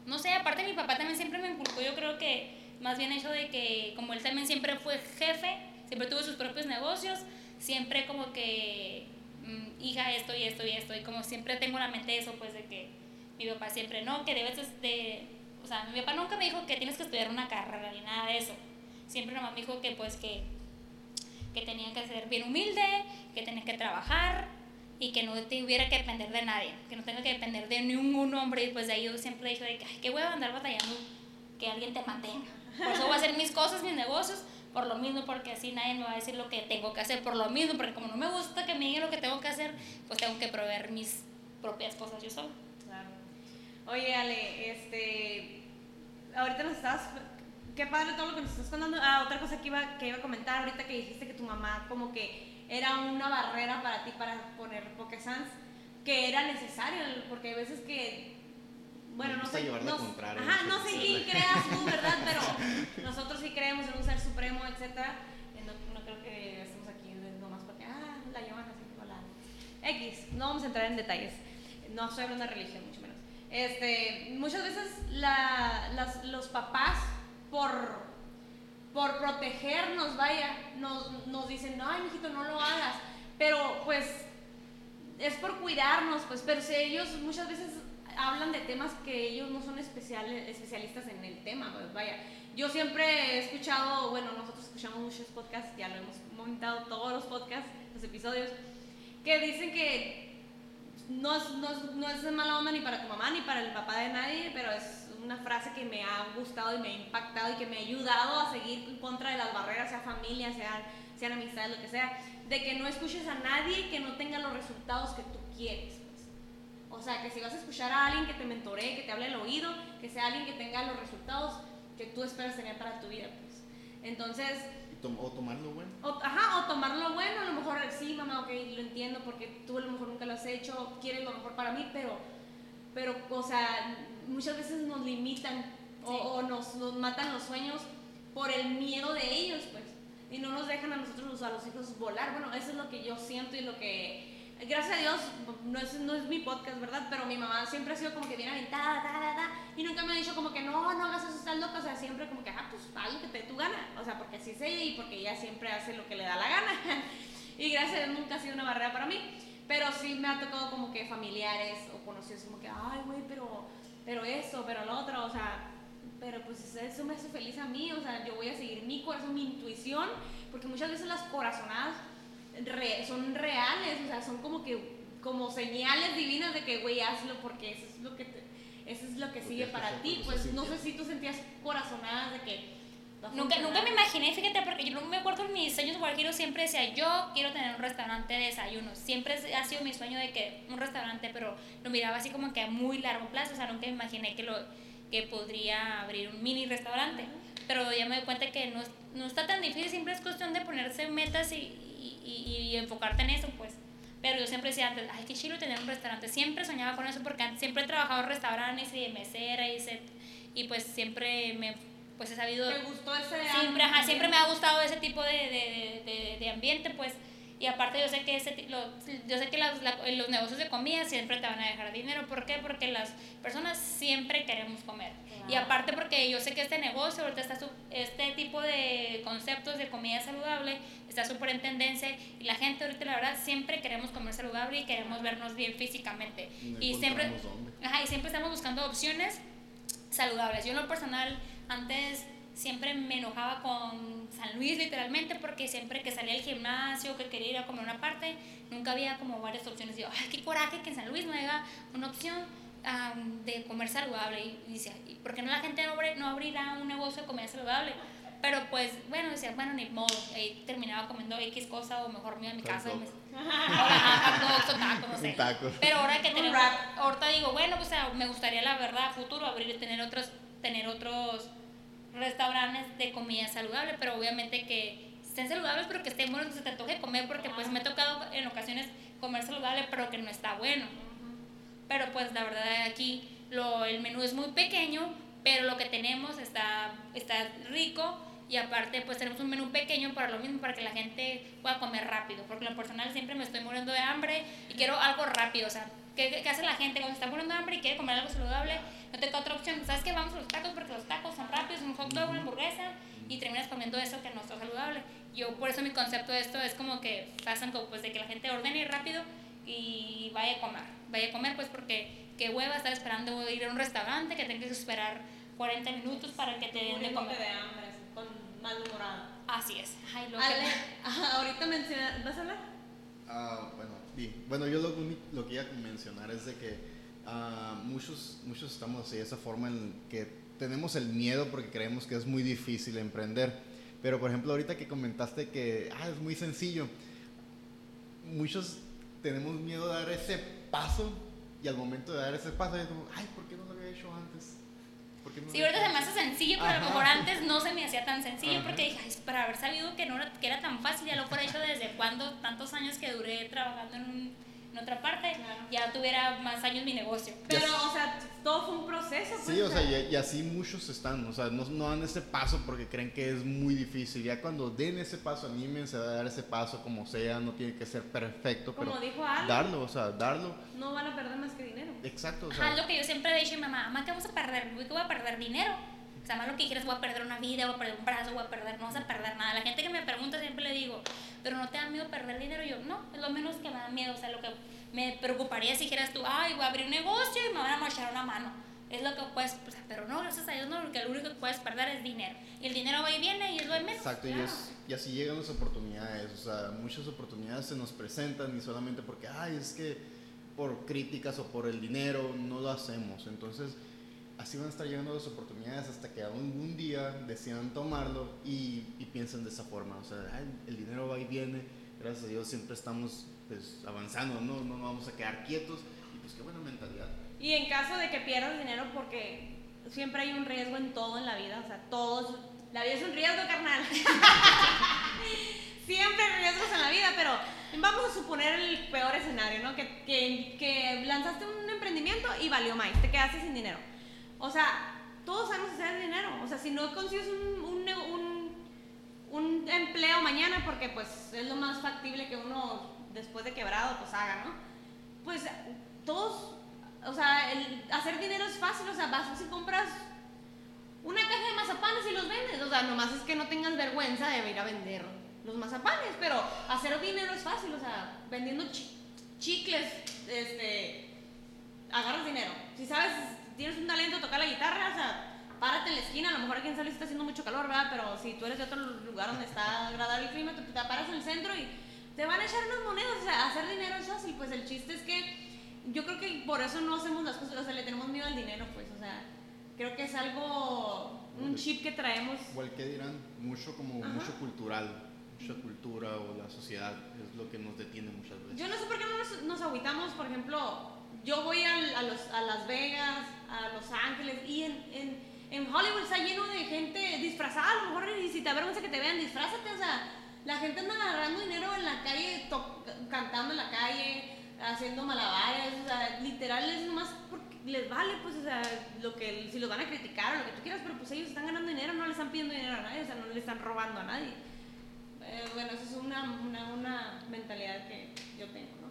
No sé, aparte mi papá también siempre me inculcó, yo creo que más bien hecho de que como él también siempre fue jefe, siempre tuvo sus propios negocios, siempre como que, mm, hija, esto y esto y esto, y como siempre tengo en la mente eso, pues de que mi papá siempre, no, que debes de, o sea, mi papá nunca me dijo que tienes que estudiar una carrera ni nada de eso, siempre nomás me dijo que pues que que tenía que ser bien humilde, que tenía que trabajar y que no tuviera que depender de nadie, que no tenga que depender de ningún hombre. Y pues de ahí yo siempre que, ay, qué a andar batallando que alguien te mantenga. Por eso voy a hacer mis cosas, mis negocios, por lo mismo, porque así nadie me va a decir lo que tengo que hacer, por lo mismo, porque como no me gusta que me digan lo que tengo que hacer, pues tengo que proveer mis propias cosas yo solo. Claro. Oye, Ale, este, ahorita nos estabas qué padre todo lo que nos estás contando. Ah, otra cosa que iba, que iba a comentar ahorita que dijiste que tu mamá como que era una barrera para ti para poner Pokésans, que era necesario, porque hay veces que, bueno, no sé, no, ajá, no sé quién creas tú, ¿verdad? Pero nosotros sí creemos en un ser supremo, etcétera. No, no creo que estemos aquí nomás porque, ah, la llevan así como la... X, no vamos a entrar en detalles. No estoy hablando de religión, mucho menos. Este, muchas veces la, las, los papás por, por protegernos, vaya, nos, nos dicen, ay, mijito, no lo hagas. Pero pues es por cuidarnos, pues, pero si ellos muchas veces hablan de temas que ellos no son especiales, especialistas en el tema, pues vaya. Yo siempre he escuchado, bueno, nosotros escuchamos muchos podcasts, ya lo hemos comentado todos los podcasts, los episodios, que dicen que no es, no, es, no es mala onda ni para tu mamá ni para el papá de nadie, pero es una frase que me ha gustado y me ha impactado y que me ha ayudado a seguir en contra de las barreras, sea familia, sean, sean amistades, lo que sea, de que no escuches a nadie que no tenga los resultados que tú quieres. Pues. O sea, que si vas a escuchar a alguien que te mentoree, que te hable el oído, que sea alguien que tenga los resultados que tú esperas tener para tu vida. Pues. Entonces... O tomar lo bueno. O, ajá, o tomar lo bueno, a lo mejor sí, mamá, ok, lo entiendo porque tú a lo mejor nunca lo has hecho, quieres lo mejor para mí, pero, pero, o sea, muchas veces nos limitan o, nos, nos, matan los sueños por el miedo de ellos, pues. Y no nos dejan a nosotros, a los hijos, volar. Bueno, eso es lo que yo siento y lo que... Gracias a Dios, no es, no es mi podcast, ¿verdad? Pero mi mamá siempre ha sido como que bien aventada, da, da, da, y nunca me ha dicho como que no, no hagas eso, estás loca. O sea, siempre como que, ah, pues haz lo que te dé tu gana. O sea, porque así es ella y porque ella siempre hace lo que le da la gana. y gracias a Dios nunca ha sido una barrera para mí. Pero sí me ha tocado como que familiares o conocidos como que, ay, güey, pero pero eso, pero lo otro, o sea, pero pues eso me hace feliz a mí, o sea, yo voy a seguir mi corazón, mi intuición, porque muchas veces las corazonadas son reales, o sea, son como que, como señales divinas de que, güey, hazlo porque eso es lo que, eso es lo que sigue para ti, pues no sé si tú sentías corazonadas de que Nunca, nunca me imaginé, fíjate, porque yo no me acuerdo en mis sueños quiero siempre decía, yo quiero tener un restaurante de desayunos. Siempre ha sido mi sueño de que un restaurante, pero lo miraba así como que a muy largo plazo, o sea, nunca me imaginé que, lo, que podría abrir un mini restaurante. Pero ya me doy cuenta que no, no está tan difícil, siempre es cuestión de ponerse metas y, y, y, enfocarte en eso, pues. Pero yo siempre decía antes, ay, qué chido tener un restaurante. Siempre soñaba con eso porque siempre he trabajado en restaurantes y de mesera y, se, y pues siempre me pues he sabido... ¿Te gustó ese siempre, ajá, siempre me ha gustado ese tipo de, de, de, de ambiente, pues y aparte yo sé que, ese, lo, yo sé que los, los negocios de comida siempre te van a dejar dinero. ¿Por qué? Porque las personas siempre queremos comer. Y aparte porque yo sé que este negocio, ahorita está este tipo de conceptos de comida saludable está súper en tendencia y la gente ahorita la verdad siempre queremos comer saludable y queremos vernos bien físicamente. y siempre, ajá, y siempre estamos buscando opciones saludables. Yo en lo personal antes siempre me enojaba con San Luis literalmente porque siempre que salía al gimnasio, que quería ir a comer una parte, nunca había como varias opciones. Yo, ay, qué coraje que en San Luis no haya una opción de comer saludable. Y, decía, ¿por qué no la gente no, no abrirá un negocio de comida saludable? Pero pues, bueno, decía, bueno, ni modo. Y terminaba comiendo X cosa o mejor me iba a mi casa y me... no sé. Pero ahora que tenemos... Ahorita digo, bueno, pues me gustaría la verdad, futuro, abrir, tener otros, tener otros restaurantes de comida saludable, pero obviamente que estén saludables, pero que estén buenos, que se te antoje comer, porque pues me ha tocado en ocasiones comer saludable, pero que no está bueno. Pero pues la verdad aquí lo, el menú es muy pequeño, pero lo que tenemos está, está rico y aparte pues tenemos un menú pequeño para lo mismo, para que la gente pueda comer rápido, porque lo personal siempre me estoy muriendo de hambre y quiero algo rápido, o sea, ¿qué, qué hace la gente cuando está muriendo de hambre y quiere comer algo saludable? no tengo otra opción. ¿Sabes qué? Vamos a los tacos porque los tacos son rápidos, un hot dog, una hamburguesa y terminas comiendo eso que no está saludable. Yo por eso mi concepto de esto es como que pasan como pues de que la gente ordene rápido y vaya a comer. Vaya a comer pues porque qué hueva estar esperando ir a un restaurante que tengas que esperar 40 minutos para que te den de comer. de hambre, con malhumorado. Así es. Ay, lo Ale, ahorita mencionas, ¿vas a hablar? Ah, bueno, Bueno, yo lo, lo que iba a mencionar es de que Ah, muchos, muchos estamos de esa forma en que tenemos el miedo porque creemos que es muy difícil emprender. Pero por ejemplo, ahorita que comentaste que ah, es muy sencillo, muchos tenemos miedo de dar ese paso y al momento de dar ese paso es como, ay, ¿por qué no lo había hecho antes? Sí, ahorita se me hace sencillo, pero a lo mejor antes no se me hacía tan sencillo porque dije, ay, para haber sabido que, no era, que era tan fácil, ya lo fuera hecho desde cuando, tantos años que duré trabajando en un en otra parte, ya tuviera más años mi negocio. Pero, o sea, todo fue un proceso. Pues, sí, o sea, y, así muchos están, o sea, no, no, dan ese paso porque creen que es muy difícil. Ya cuando den ese paso, anímense a dar ese paso como sea, no tiene que ser perfecto, como pero dijo darlo, o sea, darlo. No van a perder más que dinero. Exacto, o sea. Ajá, lo que yo siempre he dicho a mi mamá, mamá, ¿qué vamos a perder? ¿Qué voy a perder dinero? O sea, más lo que quieres, voy a perder una vida, voy a perder un brazo, voy a perder, no vas a perder nada. La gente que me pregunta siempre le digo, pero no te da miedo perder dinero. yo, no, es lo menos que me da miedo. O sea, lo que me preocuparía si dijeras tú, ay, voy a abrir un negocio y me van a marchar una mano. Es lo que puedes, pero no, gracias a Dios no, porque lo único que puedes perder es dinero. Y el dinero va y viene y es lo de menos. Exacto, y, y, así llegan las oportunidades. O sea, muchas oportunidades se nos presentan y solamente porque, ay, es que por críticas o por el dinero no lo hacemos. Entonces, así van a estar llegando las oportunidades hasta que algún día decidan tomarlo y, y piensen de esa forma. O sea, el dinero va y viene. Gracias a Dios siempre estamos pues avanzando, ¿no? No vamos a quedar quietos y pues qué buena mentalidad. Y en caso de que pierdas dinero, porque siempre hay un riesgo en todo en la vida, o sea, todos, la vida es un riesgo, carnal. siempre hay riesgos en la vida, pero vamos a suponer el peor escenario, ¿no? Que, que, que lanzaste un emprendimiento y valió más, te quedaste sin dinero. O sea, todos sabemos hacer dinero, o sea, si no consigues un, un, un, empleo mañana, porque pues es lo más factible que uno después de quebrado, pues haga, ¿no? Pues todos, o sea, hacer dinero es fácil, o sea, vas y compras una caja de mazapanes y los vendes, o sea, nomás es que no tengas vergüenza de ir a vender los mazapanes, pero hacer dinero es fácil, o sea, vendiendo chicles, este, agarras dinero. Si sabes, tienes un talento, tocar la guitarra, o sea, párate en la esquina, a lo mejor aquí en San está haciendo mucho calor, ¿verdad? Pero si tú eres de otro lugar donde está agradable el clima, te, te paras en el centro y te van a echar unas monedas, o sea, hacer dinero es fácil, pues el chiste es que yo creo que por eso no hacemos las cosas, o sea, le tenemos miedo al dinero, pues, o sea, creo que es algo, un chip que traemos. Igual que dirán, mucho como, mucho cultural, mucha cultura o la sociedad es lo que nos detiene muchas veces. Yo no sé por qué no nos, nos aguitamos, por ejemplo, yo voy a, los, a Las Vegas, a Los Ángeles y en, en, en Hollywood está lleno de gente disfrazada, a lo mejor y si te avergüenza que te vean, disfrázate, o sea la gente anda agarrando dinero en la calle, cantando en la calle, haciendo malabares, o sea, literal es nomás porque les vale, pues, o sea, lo que, si los van a criticar o lo que tú quieras, pero pues ellos están ganando dinero, no le están pidiendo dinero a nadie, o sea, no le están robando a nadie. Eh, bueno, esa es una, una, una mentalidad que yo tengo,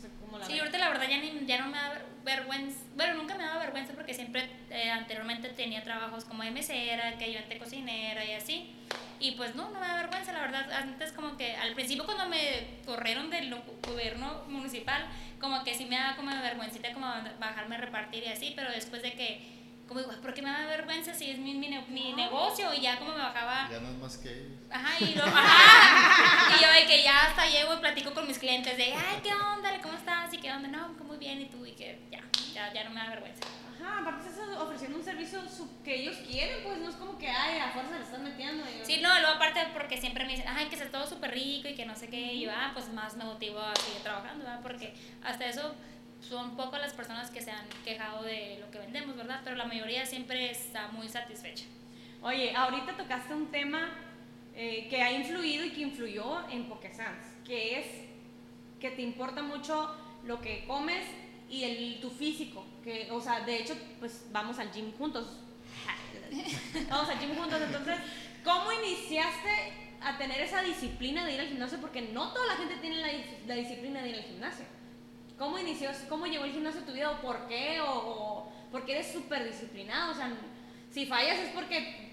sé cómo la Sí, ahorita la verdad ya, ni, ya no me da vergüenza, bueno, nunca me da vergüenza porque siempre eh, anteriormente tenía trabajos como de mesera, que ayudante cocinera y así. Y pues no, no me da vergüenza, la verdad. Antes como que al principio cuando me corrieron del gobierno municipal, como que sí me daba como vergüencita como bajarme a repartir y así, pero después de que como digo, ¿por qué me da vergüenza si es mi, mi, mi negocio? Y ya como me bajaba... Ya no es más que ellos. Ajá, y, lo, ajá, y yo de que ya hasta llego y platico con mis clientes de, ay, ¿qué onda? ¿Cómo estás? Y qué onda, no, muy bien, y tú, y que ya, ya, ya no me da vergüenza. Ajá, aparte estás ofreciendo un servicio que ellos quieren, pues no es como que, ay, a fuerza le estás metiendo. Sí, no, luego aparte porque siempre me dicen, ay, que sea todo súper rico y que no sé qué, y yo, ah, pues más me motivo a seguir trabajando, ¿verdad? Porque hasta eso son pocas las personas que se han quejado de lo que vendemos, ¿verdad? Pero la mayoría siempre está muy satisfecha. Oye, ahorita tocaste un tema eh, que ha influido y que influyó en Pokesans, que es que te importa mucho lo que comes y el, tu físico. Que, o sea, de hecho, pues vamos al gym juntos. vamos al gym juntos. Entonces, ¿cómo iniciaste a tener esa disciplina de ir al gimnasio? Porque no toda la gente tiene la, la disciplina de ir al gimnasio. ¿Cómo inició, cómo llegó el gimnasio a tu vida o por qué? O, porque eres súper disciplinado. O sea, si fallas es porque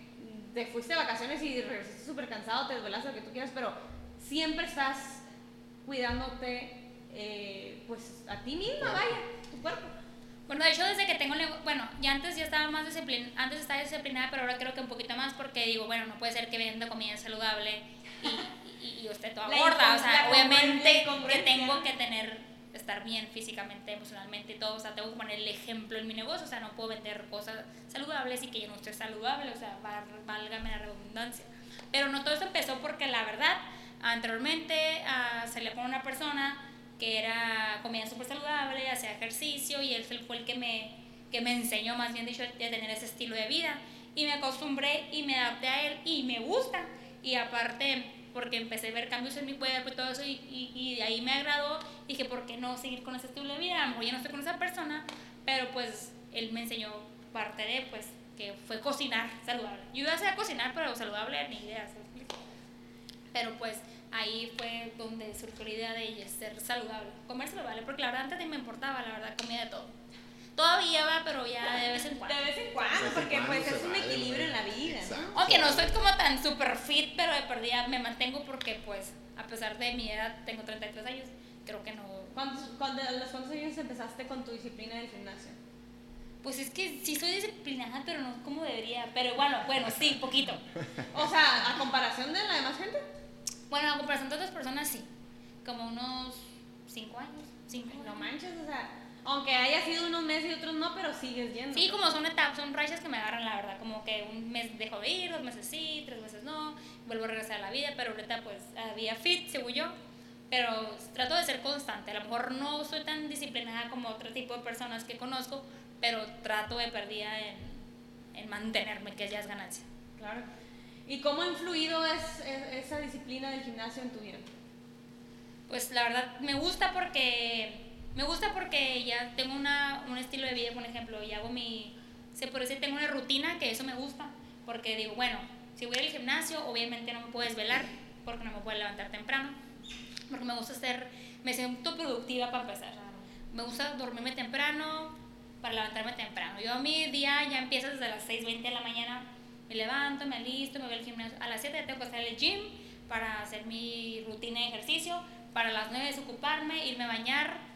te fuiste de vacaciones y regresaste súper cansado, te desvelaste lo que tú quieras, pero siempre estás cuidándote, eh, pues a ti misma, vaya, tu cuerpo. Bueno, de hecho, desde que tengo, bueno, ya antes ya estaba más disciplinada, antes estaba disciplinada, pero ahora creo que un poquito más porque digo, bueno, no puede ser que venda comida saludable y, y, usted toda gorda, o sea, obviamente que tengo que tener estar bien físicamente, emocionalmente todo. O sea, tengo que poner el ejemplo en mi negocio. O sea, no puedo vender cosas saludables y que yo no esté saludable. O sea, válgame la redundancia. Pero no todo eso empezó porque la verdad, anteriormente uh, salía con una persona que era comida súper saludable, hacía ejercicio y él fue el que me, que me enseñó, más bien dicho, a tener ese estilo de vida. Y me acostumbré y me adapté a él y me gusta. Y aparte, porque empecé a ver cambios en mi cuerpo y todo eso, y, y, de ahí me agradó. Dije, ¿por qué no seguir con ese estilo de vida? A lo mejor ya no estoy con esa persona, pero pues él me enseñó parte de, pues, que fue cocinar saludable. Yo iba a hacer cocinar, pero saludable, ni idea. Pero pues ahí fue donde surgió la idea de ser saludable, comer saludable, porque la verdad antes ni me importaba, la verdad, comía de todo. Todavía va, pero ya de vez en cuando. De vez en cuando, porque pues es un equilibrio en la vida, ¿no? Aunque no soy como tan super fit, pero de perdida me mantengo porque pues a pesar de mi edad, tengo 33 años, creo que no... ¿Cuántos, los cuántos años empezaste con tu disciplina del gimnasio? Pues es que sí soy disciplinada, pero no como debería. Pero bueno, bueno, sí, poquito. o sea, ¿a comparación de la demás gente? Bueno, a comparación de otras personas, sí. Como unos 5 años. Cinco no manches, o sea aunque haya sido unos meses y otros no, pero sigues yendo. Sí, como son etapas, son rachas que me agarran, la verdad. Como que un mes dejo de ir, dos meses sí, tres meses no, vuelvo a regresar a la vida, pero ahorita pues había fit, según yo. Pero trato de ser constante. A lo mejor no soy tan disciplinada como otro tipo de personas que conozco, pero trato de perdida en, en mantenerme, que ya es ganancia. Claro. ¿Y cómo ha influido es, esa disciplina del gimnasio en tu vida? Pues la verdad me gusta porque me gusta porque ya tengo una, un estilo de vida, por ejemplo, y hago mi, se puede decir, tengo una rutina que eso me gusta, porque digo, bueno, si voy al gimnasio, obviamente no me puedes velar, porque no me puedo levantar temprano, porque me gusta ser, me siento productiva para empezar. Me gusta dormirme temprano para levantarme temprano. Yo mi día ya empieza desde las 6.20 de la mañana, me levanto, me alisto, me voy al gimnasio. A las 7 tengo que en el gym para hacer mi rutina de ejercicio, para las 9 desocuparme, irme a bañar,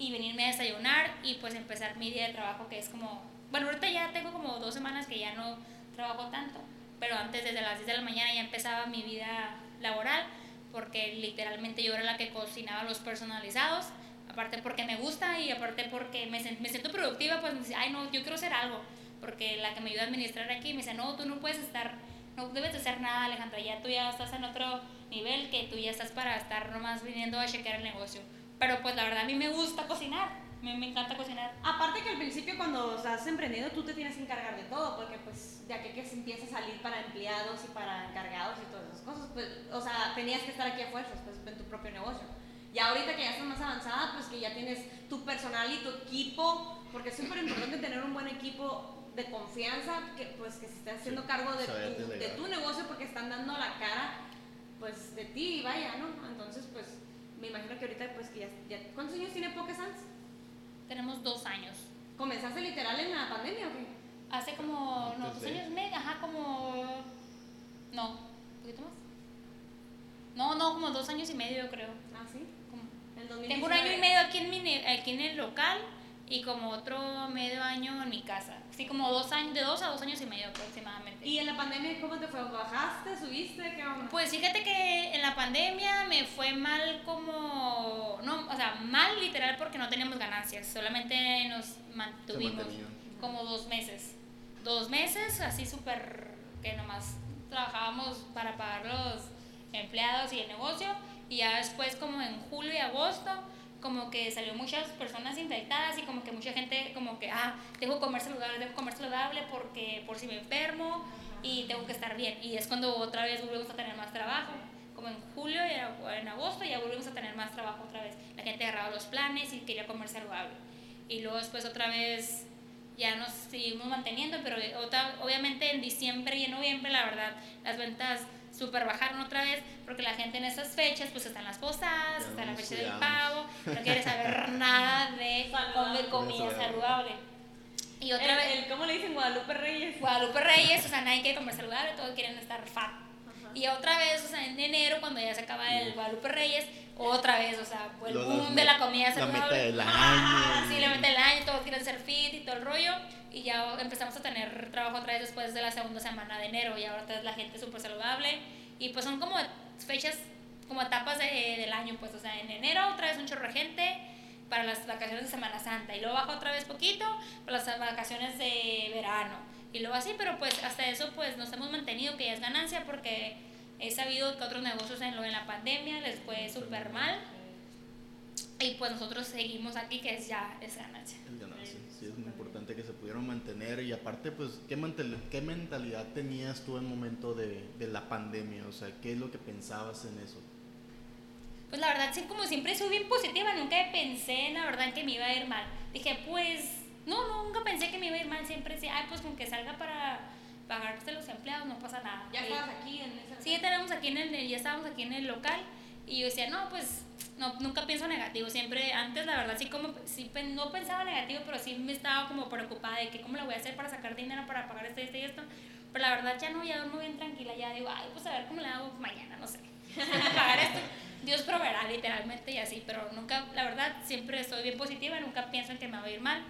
y venirme a desayunar y pues empezar mi día de trabajo que es como, bueno, ahorita ya tengo como dos semanas que ya no trabajo tanto, pero antes desde las 10 de la mañana ya empezaba mi vida laboral porque literalmente yo era la que cocinaba los personalizados, aparte porque me gusta y aparte porque me, me siento productiva, pues me dice, ay no, yo quiero hacer algo, porque la que me ayuda a administrar aquí me dice, no, tú no puedes estar, no debes de hacer nada Alejandra, ya tú ya estás en otro nivel que tú ya estás para estar nomás viniendo a chequear el negocio Pero pues la verdad a mí me gusta cocinar, me, me encanta cocinar. Aparte que al principio cuando estás emprendiendo tú te tienes que encargar de todo, porque pues de aquí que se empieza a salir para empleados y para encargados y todas esas cosas, pues, o sea, tenías que estar aquí a fuerzas, pues en tu propio negocio. Ya ahorita que ya estás más avanzada, pues que ya tienes tu personal y tu equipo, porque es súper importante tener un buen equipo de confianza, que pues que se esté haciendo cargo de tu, de tu negocio porque están dando la cara pues de ti, vaya, ¿no? Entonces pues me imagino que ahorita pues que ya, ya ¿cuántos años tiene Poké Sans? Tenemos dos años. ¿Comenzaste literal en la pandemia o qué? Hace como, no, dos años y medio, ajá, como, no, un poquito más. No, no, como dos años y medio yo creo. Ah, sí. Como- 2019. Tengo un año y medio aquí en, mi, aquí en el local y como otro medio año en mi casa. Sí, como dos años, de dos a dos años y medio aproximadamente. ¿Y en la pandemia cómo te fue? ¿Bajaste? ¿Subiste? ¿Qué onda? Pues fíjate que en la pandemia me fue mal como, no, o sea, mal literal porque no teníamos ganancias, solamente nos mantuvimos como dos meses. Dos meses así súper, que nomás trabajábamos para pagar los empleados y el negocio y ya después como en julio y agosto como que salió muchas personas infectadas y como que mucha gente como que, ah, tengo que comer saludable, tengo que comer saludable porque por si me enfermo y tengo que estar bien. Y es cuando otra vez volvemos a tener más trabajo. Como en julio y en agosto ya volvimos a tener más trabajo otra vez. La gente agarraba los planes y quería comer saludable. Y luego después otra vez ya nos seguimos manteniendo, pero otra, obviamente en diciembre y en noviembre la verdad las ventas super bajaron otra vez porque la gente en esas fechas pues están las posadas, Ya está la fecha del pavo, no quiere saber nada de comer comida Saludable. saludable. Y otra El- vez el- ¿Cómo le dicen Guadalupe Reyes? Guadalupe Reyes, o sea, nadie quiere comer saludable, todos quieren estar fat. Ajá. Y otra vez, o sea, en enero, cuando ya se acaba el Guadalupe Reyes, otra vez, o sea, el Lo- las boom de la comida la saludable. meta del Ah, año. sí, la meta del año, todos quieren ser fit y todo el rollo. Y ya empezamos a tener trabajo otra vez después de la segunda semana de enero. Y ahora la gente súper saludable. Y pues son como fechas, como etapas de- del año, pues, o sea, en enero otra vez un chorro de gente para las vacaciones de Semana Santa. Y luego baja otra vez poquito para las vacaciones de verano. Y luego así, pero pues hasta eso pues nos hemos mantenido, que ya es ganancia, porque he sabido que otros negocios en lo de la pandemia les fue súper mal. Y pues nosotros seguimos aquí, que es ya es ganancia. Es ganancia. Sí, es muy importante que se pudieron mantener y aparte, pues, ¿qué, qué mentalidad tenías tú en el momento de, de la pandemia? O sea, ¿qué es lo que pensabas en eso? Pues la verdad, sí, como siempre soy bien positiva, nunca pensé, la verdad, que me iba a ir mal. Dije, pues, no, no, nunca pensé que me iba a ir mal, siempre decía, ay, pues con que salga para pagarse los empleados, no pasa nada. Ya Y- estabas aquí en esa. Sí, ya tenemos aquí en el, ya estábamos aquí en el local y yo decía, no, pues no, nunca pienso negativo, siempre antes la verdad sí como, sí, no pensaba negativo, pero sí me estaba como preocupada de que cómo lo voy a hacer para sacar dinero para pagar esto, esto y esto, pero la verdad ya no, ya duermo bien tranquila, ya digo, ay, pues a ver cómo le hago mañana, no sé, pagar esto, Dios proveerá literalmente y así, pero nunca, la verdad siempre estoy bien positiva, nunca pienso en que me va a ir mal,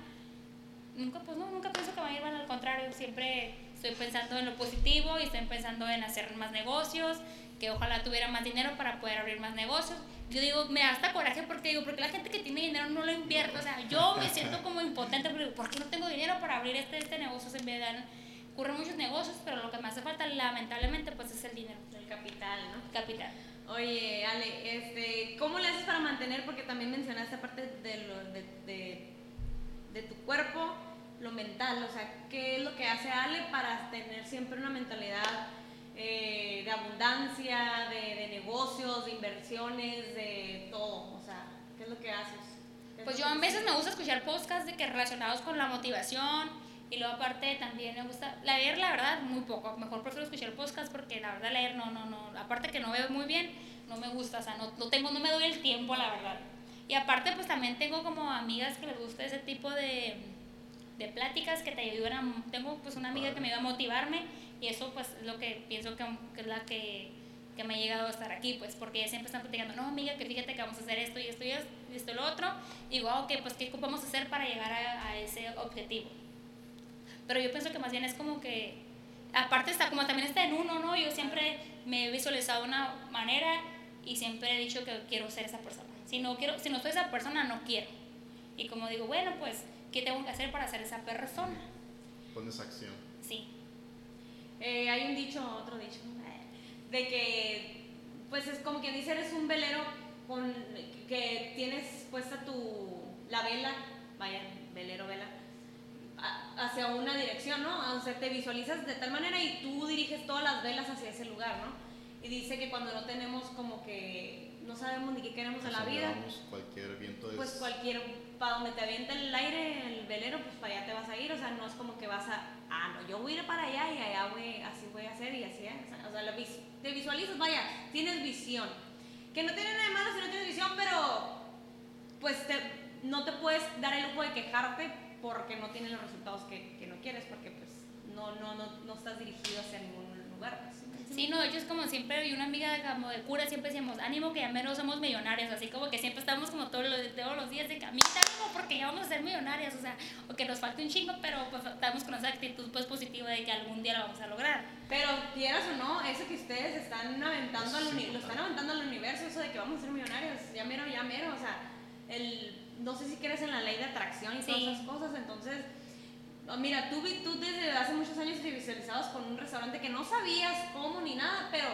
nunca, pues no, nunca pienso que me va a ir mal, al contrario, siempre estoy pensando en lo positivo y estoy pensando en hacer más negocios, que ojalá tuviera más dinero para poder abrir más negocios. Yo digo, me da hasta coraje porque digo, porque la gente que tiene dinero no lo invierte, o sea, yo me siento como impotente porque digo, ¿por qué no tengo dinero para abrir este, este negocio? Se me dan, ocurren muchos negocios, pero lo que me hace falta lamentablemente pues es el dinero, El capital, ¿no? capital. Oye, Ale, este, ¿cómo le haces para mantener? Porque también mencionaste aparte de, lo, de, de, de tu cuerpo, lo mental, o sea, ¿qué es lo que hace Ale para tener siempre una mentalidad eh, de abundancia, de, de negocios, de inversiones, de todo? O sea, ¿qué es lo que haces? ¿Qué es Pues yo a veces me gusta escuchar podcasts de que relacionados con la motivación y luego aparte también me gusta leer la verdad muy poco, mejor prefiero escuchar podcasts porque la verdad leer no, no, no, aparte que no veo muy bien, no me gusta, o sea, no, no tengo, no me doy el tiempo la verdad. Y aparte pues también tengo como amigas que les gusta ese tipo de, de pláticas que te ayudan a, tengo pues una amiga que me ayuda a motivarme y eso pues es lo que pienso que, que es la que que me ha llegado a estar aquí, pues porque ella siempre están platicando, no, amiga, que fíjate que vamos a hacer esto y esto y esto y esto lo otro. Y digo, ah, ok, pues ¿qué vamos a hacer para llegar a, a ese objetivo? Pero yo pienso que más bien es como que, aparte está como también está en uno, ¿no? Yo siempre me he visualizado de una manera y siempre he dicho que quiero ser esa persona. Si no, quiero, si no soy esa persona, no quiero. Y como digo, bueno, pues, ¿qué tengo que hacer para ser esa persona? Pones acción. Sí. Eh, hay un dicho, otro dicho, de que, pues es como quien dice, eres un velero con que tienes puesta tu la vela, vaya, velero, vela, hacia una dirección, ¿no? O sea, te visualizas de tal manera y tú diriges todas las velas hacia ese lugar, ¿no? Y dice que cuando no tenemos como que no sabemos ni qué queremos en la vida, cualquier viento es... pues cualquier, para donde te avienta el aire, el velero, pues para allá te vas a ir, o sea, no es como que vas a, ah, no, yo voy a ir para allá y allá voy, así voy a hacer y así es, o sea, lo te visualizas, vaya, tienes visión, que no tiene nada de malo si no tienes visión, pero pues te- no te puedes dar el lujo de quejarte porque no tienes los resultados que, que no quieres, porque pues no, no, no, no estás dirigido hacia ningún lugar. ¿Sí no, es como siempre, y una amiga como de cura siempre decíamos, ánimo que ya menos somos millonarios, así como que siempre estamos como todos los, todos los días de camino, ánimo porque ya vamos a ser millonarias, o sea, o que nos falte un chingo, pero pues estamos con esa actitud pues positiva de que algún día lo vamos a lograr. Pero quieras o no, eso que ustedes están aventando al uni- lo están aventando al universo, eso de que vamos a ser millonarios, ya mero, ya mero, o sea, el, no sé si crees en la ley de atracción y Sí. todas esas cosas, entonces, mira, tú, tú desde hace muchos años te visualizabas con un restaurante que no sabías cómo ni nada, pero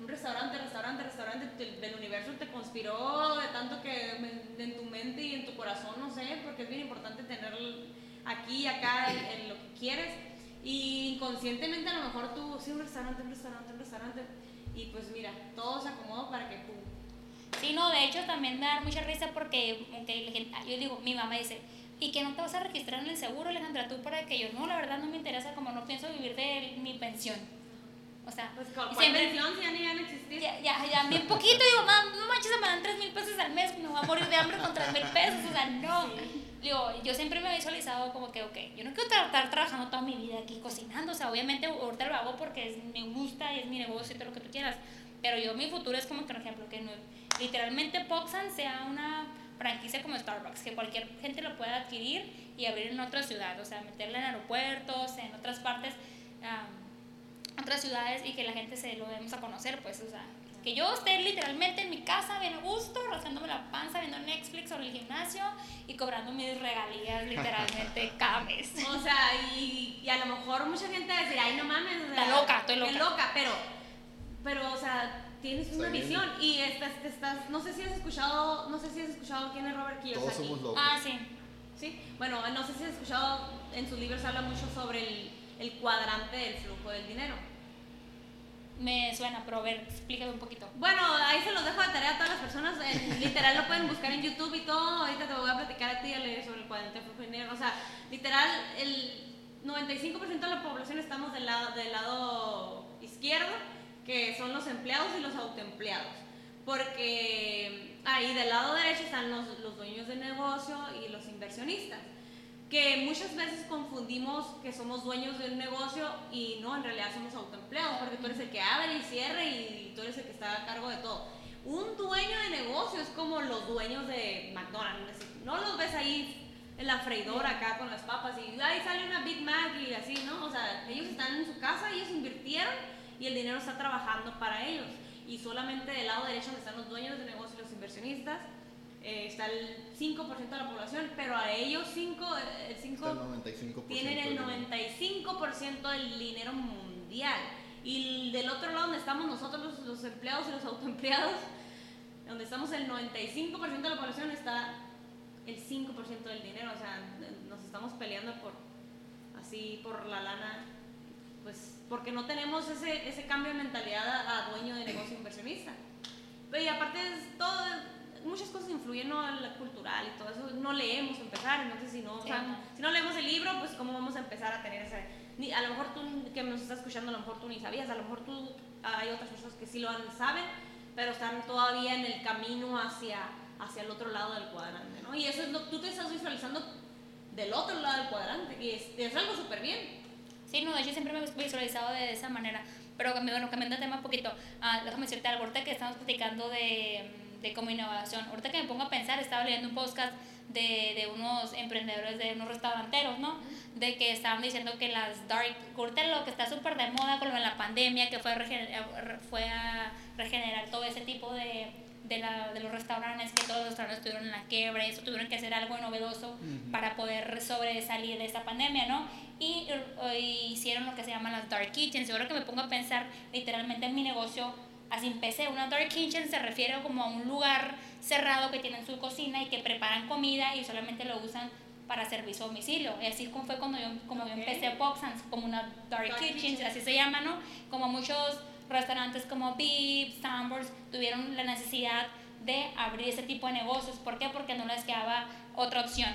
un restaurante, restaurante, restaurante, te- universo te conspiró de tanto que me- en tu mente y en tu corazón, no sé, porque es bien importante tener aquí y acá en, en lo que quieres. Y inconscientemente a lo mejor tú, sí, un restaurante, un restaurante, un restaurante. Y pues mira, todo se acomodó para que tú. Sí, no, de hecho también me da mucha risa porque aunque yo digo, mi mamá dice, ¿y que no te vas a registrar en el seguro, Alejandra? Tú para que yo, no, la verdad no me interesa, como no pienso vivir de mi pensión. O sea, Pues cuál siempre- pensión si ya ni van a existir. ya, ya, ya, bien poquito, digo, "Mam, no manches, me dan 3 mil pesos al mes, me voy a morir de hambre con 3 mil pesos, o sea, no. Digo, yo siempre me he visualizado como que, ok, yo no quiero estar trabajando toda mi vida aquí cocinando, o sea, obviamente ahorita lo hago porque es- me gusta y es mi negocio y todo lo que tú quieras, pero yo mi futuro es como que, por ejemplo, que no, literalmente Poxan sea una franquicia como Starbucks, que cualquier gente lo pueda adquirir y abrir en otra ciudad, o sea, meterla en aeropuertos, en otras partes. am, otras ciudades y que la gente se lo demos a conocer, pues, o sea, que yo esté literalmente en mi casa bien a gusto, rascándome la panza, viendo Netflix sobre el gimnasio y cobrando mis regalías literalmente cada mes. O sea, y, y a lo mejor mucha gente va a decir, ay, no mames. O sea, Está loca, estoy loca. qué loca, pero, pero, o sea, tienes una visión y estás, te estás, no sé si has escuchado, no sé si has escuchado quién es Robert Kiyosaki. Todos somos locos. Ah, sí. Sí, bueno, no sé si has escuchado, en sus libros habla mucho sobre el, el cuadrante del flujo del dinero. Me suena, pero a ver, explícame un poquito. Bueno, ahí se los dejo de tarea a todas las personas. eh, literal lo pueden buscar en YouTube y todo. Ahorita te voy a platicar a ti Ale, sobre el cuadrante del flujo de dinero. O sea, literal, el 95% de la población estamos del lado, del lado izquierdo, que son los empleados y los autoempleados. Porque ahí del lado derecho están los, los dueños de negocio y los inversionistas que muchas veces confundimos que somos dueños de un negocio y no, en realidad somos autoempleados, porque tú eres el que abre y cierra y tú eres el que está a cargo de todo. Un dueño de negocio es como los dueños de McDonald's, no los ves ahí en la freidora acá con las papas y ahí sale una Big Mac y así, ¿no? O sea, ellos están en su casa, ellos invirtieron y el dinero está trabajando para ellos. Y solamente del lado derecho donde están los dueños de negocio y los inversionistas, eh, está el 5% de la población, pero a ellos 5, el 5 Está el 95%. tienen el del- 95% del dinero mundial. Y del otro lado donde estamos nosotros los, los empleados y los autoempleados, donde estamos el 95% de la población está el 5% del dinero, o sea, nos estamos peleando por así por la lana, pues porque no tenemos ese, ese cambio de mentalidad a, a dueño de negocio inversionista. Pero y aparte es todo, muchas cosas influyen ¿no? al cultural y todo eso, no leemos empezar, entonces si no, o sea, si no leemos el libro, pues cómo vamos a empezar a tener ese, ni- a lo mejor tú que nos estás escuchando, a lo mejor tú ni sabías, a lo mejor tú, hay otras personas que sí lo saben, pero están todavía en el camino hacia, hacia el otro lado del cuadrante, ¿no? Y eso es lo tú te estás visualizando del otro lado del cuadrante, y es, es algo súper bien. Sí, no, hecho siempre me he visualizado de esa manera. Pero bueno, cambiando de tema un poquito, ah, déjame decirte algo, ahorita que estamos platicando de, de como innovación, ahorita que me pongo a pensar, estaba leyendo un podcast de, de unos emprendedores, de unos restauranteros, ¿no? De que estaban diciendo que las dark, ahorita lo que está súper de moda con lo de la pandemia, que fue, a regener- fue a regenerar todo ese tipo de, de, la, de los restaurantes, que todos los restaurantes estuvieron en la quiebra, y eso tuvieron que hacer algo novedoso para poder sobresalir de esta pandemia, ¿no? Y, eh, hicieron lo que se llaman las dark kitchens. Y ahora que me pongo a pensar literalmente en mi negocio, así empecé. Una dark kitchen se refiere como a un lugar cerrado que tienen su cocina y que preparan comida y solamente lo usan para servicio a domicilio. Y así fue cuando yo, como yo empecé Poxans, como una dark, kitchen, así se llama, ¿no? Como muchos restaurantes como Beep, Sambors tuvieron la necesidad de abrir ese tipo de negocios. ¿Por qué? Porque no les quedaba otra opción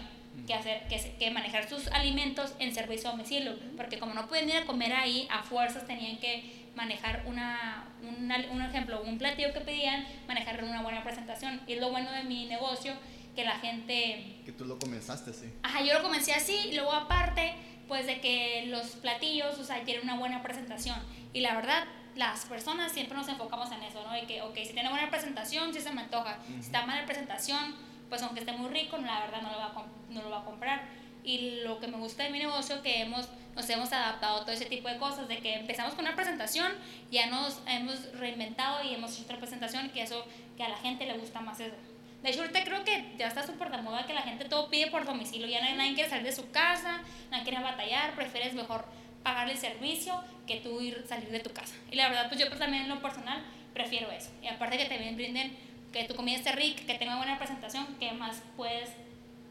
que hacer que, que, manejar sus alimentos en servicio a domicilio porque como no pueden ir a comer ahí a fuerzas tenían que manejar una, un ejemplo un platillo que pedían manejar una buena presentación y lo bueno de mi negocio que la gente que tú lo comenzaste así ajá yo lo comencé así y luego aparte pues de que los platillos o sea tienen una buena presentación y la verdad las personas siempre nos enfocamos en eso, ¿no? De que, ok, si tiene buena presentación, si se me antoja. Si está mala presentación, pues aunque esté muy rico, la verdad no lo va a, no lo va a comprar. Y lo que me gusta de mi negocio que hemos, nos hemos adaptado a todo ese tipo de cosas, de que empezamos con una presentación, ya nos hemos reinventado y hemos hecho otra presentación, que eso, que a la gente le gusta más eso. De hecho, ahorita creo que ya está súper de moda que la gente todo pide por domicilio, ya nadie quiere salir de su casa, nadie quiere batallar, prefieres mejor pagarle el servicio que tú ir salir de tu casa. Y la verdad, pues yo pues también en lo personal prefiero eso. Y aparte que también brinden que tu comida esté rica, que tenga buena presentación, que más puedes,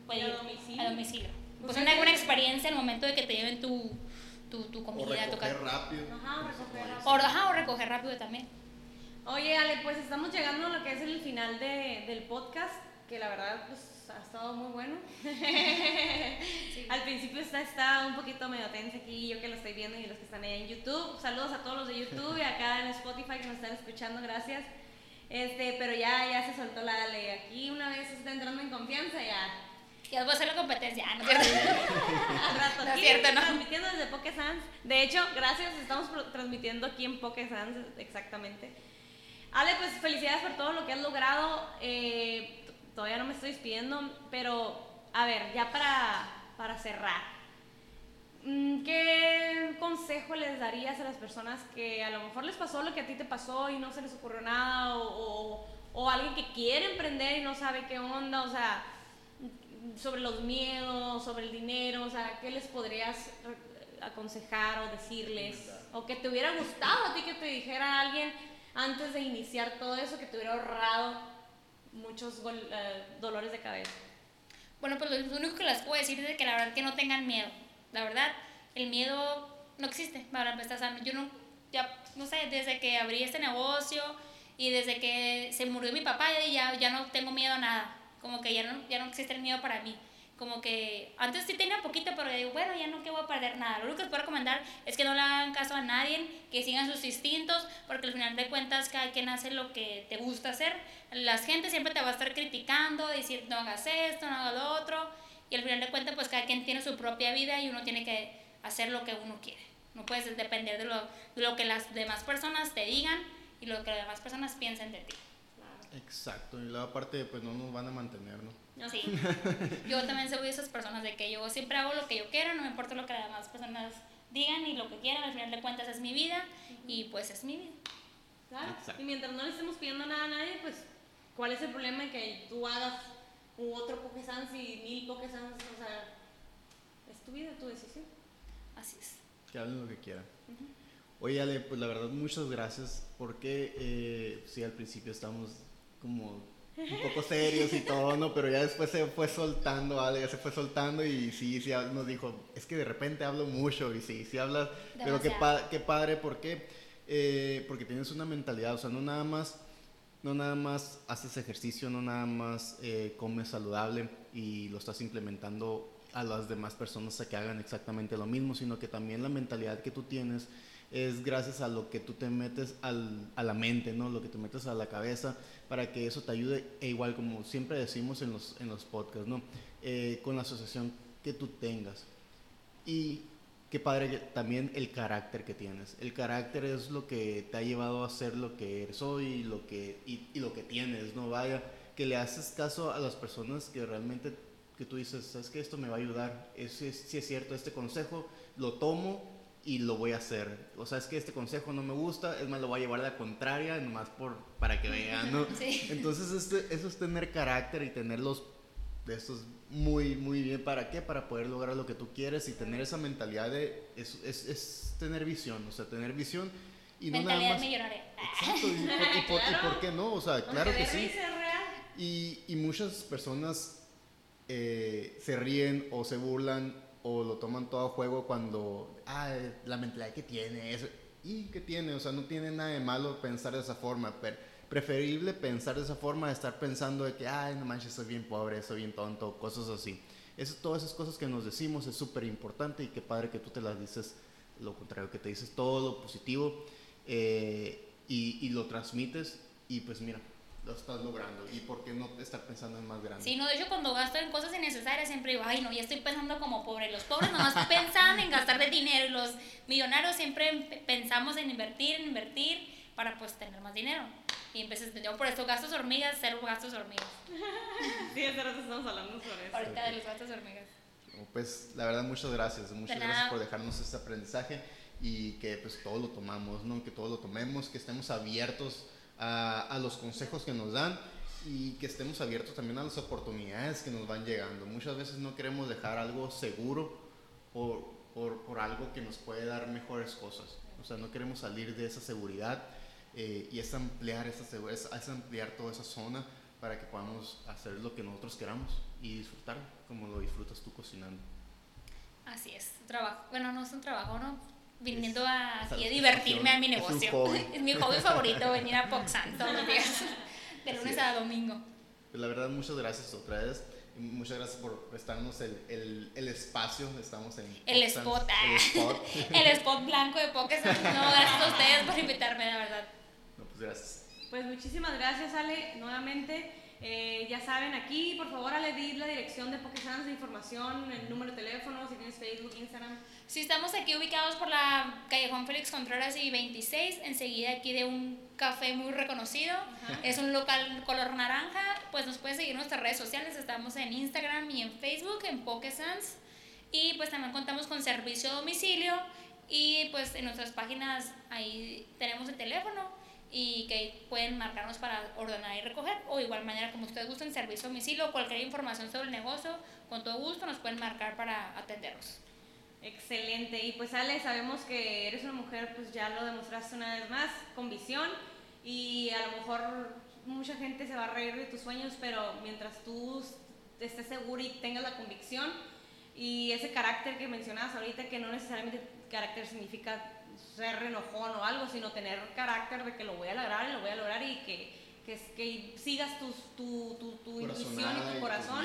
puedes ir a domicilio. Pues una buena experiencia en el momento de que te lleven tu, tu, tu comida a tu casa. rápido. Ajá, o recoger rápido. O, ajá, o recoger rápido también. Oye, Ale, pues estamos llegando a lo que es el final de, del podcast, que la verdad, pues ha estado muy bueno. Al principio está, está un poquito medio tenso aquí, yo que lo estoy viendo y los que están ahí en YouTube. Saludos a todos los de YouTube y acá en Spotify que nos están escuchando, gracias. Este, pero ya, ya se soltó la ley. Aquí una vez está entrando en confianza, ya. Ya voy a hacer la competencia, ¿no es cierto? rato, no es cierto, ¿no? Transmitiendo desde Pokesans. De hecho, gracias, estamos transmitiendo aquí en Pokesans, exactamente. Ale, pues felicidades por todo lo que has logrado. Eh, todavía no me estoy despidiendo, pero a ver, ya para, para cerrar, mm, ¿qué consejo les darías a las personas que a lo mejor les pasó lo que a ti te pasó y no se les ocurrió nada o, o, alguien que quiere emprender y no sabe qué onda, o sea, sobre los miedos, sobre el dinero, o sea, ¿qué les podrías aconsejar o decirles? O que te hubiera gustado a ti que te dijera alguien antes de iniciar todo eso, que te hubiera ahorrado muchos eh, dolores de cabeza. Bueno, pues lo único que les puedo decir es que la verdad que no tengan miedo. La verdad, el miedo no existe para empezar. Yo no, ya, no sé, desde que abrí este negocio y desde que se murió mi papá, ya, ya no tengo miedo a nada. Como que ya no, ya no existe el miedo para mí como que antes sí tenía poquito, pero digo, bueno, ya no quiero perder nada. Lo único que les puedo recomendar es que no le hagan caso a nadie, que sigan sus instintos, porque al final de cuentas cada quien hace lo que te gusta hacer. La gente siempre te va a estar criticando, decir, no hagas esto, no hagas lo otro, y al final de cuentas, pues cada quien tiene su propia vida y uno tiene que hacer lo que uno quiere. No puedes depender de lo, de lo que las demás personas te digan y lo que las demás personas piensen de ti. Exacto, y la parte pues no nos van a mantener, ¿no? No, sí. Yo también soy de esas personas de que yo siempre hago lo que yo quiero, no me importa lo que las demás personas digan y lo que quieran, al final de cuentas es mi vida y pues es mi vida. Claro. Y mientras no le estemos pidiendo nada a nadie, pues, ¿cuál es el problema en que tú hagas un otro Pokésans y mil Pokésans? O sea, es tu vida, tu decisión. Así es. Que hablen lo que quieran. Oye, Ale, pues la verdad, muchas gracias, porque eh, sí, al principio estamos como un poco serios y todo, ¿no? Pero ya después se fue soltando, Ale, ya se fue soltando y sí, sí nos dijo, es que de repente hablo mucho y sí, sí hablas, pero qué, qué padre, ¿por qué? Eh, porque tienes una mentalidad, o sea, no nada más, no nada más haces ejercicio, no nada más eh, comes saludable y lo estás implementando a las demás personas a que hagan exactamente lo mismo, sino que también la mentalidad que tú tienes es gracias a lo que tú te metes al, a la mente, ¿no? Lo que te metes a la cabeza para que eso te ayude, e igual como siempre decimos en los, en los podcasts, ¿no? Eh, con la asociación que tú tengas. Y qué padre también el carácter que tienes. El carácter es lo que te ha llevado a ser lo que eres hoy y lo que, y, lo que tienes, ¿no? Vaya, que le haces caso a las personas que realmente, que tú dices, sabes que esto me va a ayudar, si es, es cierto, este consejo lo tomo y lo voy a hacer. O sea, es que este consejo no me gusta, es más, lo voy a llevar a la contraria, nomás por, para que vean, ¿no? Entonces, este, eso es tener carácter y tenerlos de estos muy, muy bien. ¿Para qué? Para poder lograr lo que tú quieres y tener esa mentalidad de, es, es, es tener visión, o sea, tener visión y no nada más... millonaria. Exacto, y por, y, por, qué no? O sea, claro que sí. Y, y muchas personas eh, se ríen o se burlan o lo toman todo a juego cuando, ah, la mentalidad que tiene, eso. ¿y qué tiene? O sea, no tiene nada de malo pensar de esa forma, pero preferible pensar de esa forma de estar pensando de que, ay, no manches, soy bien pobre, soy bien tonto, cosas así. Eso, todas esas cosas que nos decimos es súper importante y qué padre que tú te las dices lo contrario, que te dices todo lo positivo eh, y, y lo transmites y pues mira, lo estás logrando y por qué no estar pensando en más grande. Sí, no, de hecho cuando gasto en cosas innecesarias siempre digo, ay no, ya estoy pensando como pobre. Los pobres nomás pensan en gastar de dinero y los millonarios siempre pensamos en invertir, en invertir para pues tener más dinero. Y empecé, yo por eso gastos hormigas, cero gastos hormigas. sí, hace rato estamos hablando sobre eso. Ahorita de los gastos hormigas. Pues la verdad muchas gracias, muchas gracias por dejarnos este aprendizaje y que pues todo lo tomamos, ¿no? Que todo lo tomemos, que estemos abiertos a, a, los consejos que nos dan y que estemos abiertos también a las oportunidades que nos van llegando. Muchas veces no queremos dejar algo seguro por, por, por algo que nos puede dar mejores cosas. O sea, no queremos salir de esa seguridad eh, y es ampliar, esa, es, es ampliar toda esa zona para que podamos hacer lo que nosotros queramos y disfrutar como lo disfrutas tú cocinando. Así es, trabajo. Bueno, no es un trabajo, ¿no? Viniendo a, a divertirme a mi negocio. Es, mi hobby favorito, venir a Poxan todos los días, de lunes a domingo. Pues la verdad, muchas gracias otra vez. Muchas gracias por prestarnos el, el, el espacio. Estamos en. El spot. El spot. el spot blanco de Pokémon. No, gracias a ustedes por invitarme, la verdad. No, pues gracias. Pues muchísimas gracias, Ale, nuevamente. Eh, ya saben, aquí, por favor, di la dirección de Pokésans de información, el número de teléfono, si tienes Facebook, Instagram. Sí, estamos aquí ubicados por la calle Juan Félix Contreras y 26, enseguida aquí de un café muy reconocido. Es un local color naranja. Pues nos pueden seguir en nuestras redes sociales. Estamos en Instagram y en Facebook, en Pokésans. Y pues también contamos con servicio a domicilio. Y pues en nuestras páginas ahí tenemos el teléfono y que pueden marcarnos para ordenar y recoger. O igual manera como ustedes gusten servicio a domicilio cualquier información sobre el negocio con todo gusto nos pueden marcar para atenderlos. Excelente. Y pues Ale sabemos que eres una mujer pues ya lo demostraste una vez más con visión y a lo mejor mucha gente se va a reír de tus sueños pero mientras tú estés seguro y tengas la convicción y ese carácter que mencionabas ahorita que no necesariamente carácter significa ser enojón o algo, sino tener carácter de que lo voy a lograr y lo voy a lograr y que, que, que sigas tu, tu, tu, tu intuición y tu corazón.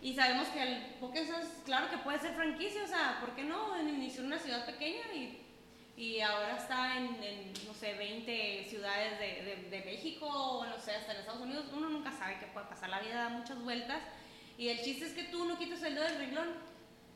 Y sabemos que el Pokémon, claro que puede ser franquicia, o sea, ¿por qué no? Inició en una ciudad pequeña y, y ahora está en, en, no sé, 20 ciudades de, de, de, México o no sé, hasta en Estados Unidos. Uno nunca sabe qué puede pasar, la vida da muchas vueltas. Y el chiste es que tú no quites el dedo del renglón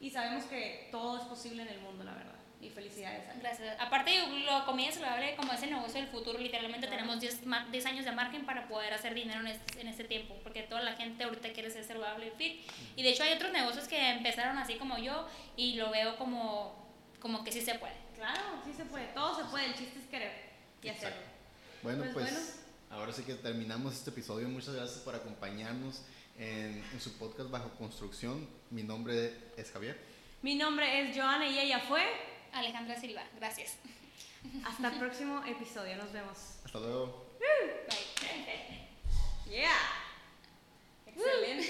y sabemos que todo es posible en el mundo, la verdad y felicidades. Gracias. Aparte, lo comida saludable como es el negocio del futuro, literalmente tenemos 10, 10, años de margen para poder hacer dinero en este, en este tiempo, porque toda la gente ahorita quiere ser saludable y fit. Y de hecho hay otros negocios que empezaron así como yo y lo veo como, como que sí se puede. Claro, sí se puede, todo se puede, el chiste es querer y hacerlo. Bueno, pues, pues ahora sí que terminamos este episodio. Muchas gracias por acompañarnos en, en su podcast Bajo Construcción. Mi nombre es Javier. Mi nombre es Joana y ella fue Alejandra Silva. Gracias. Hasta el próximo episodio. Nos vemos. Hasta luego. Bye. Yeah. Excelente.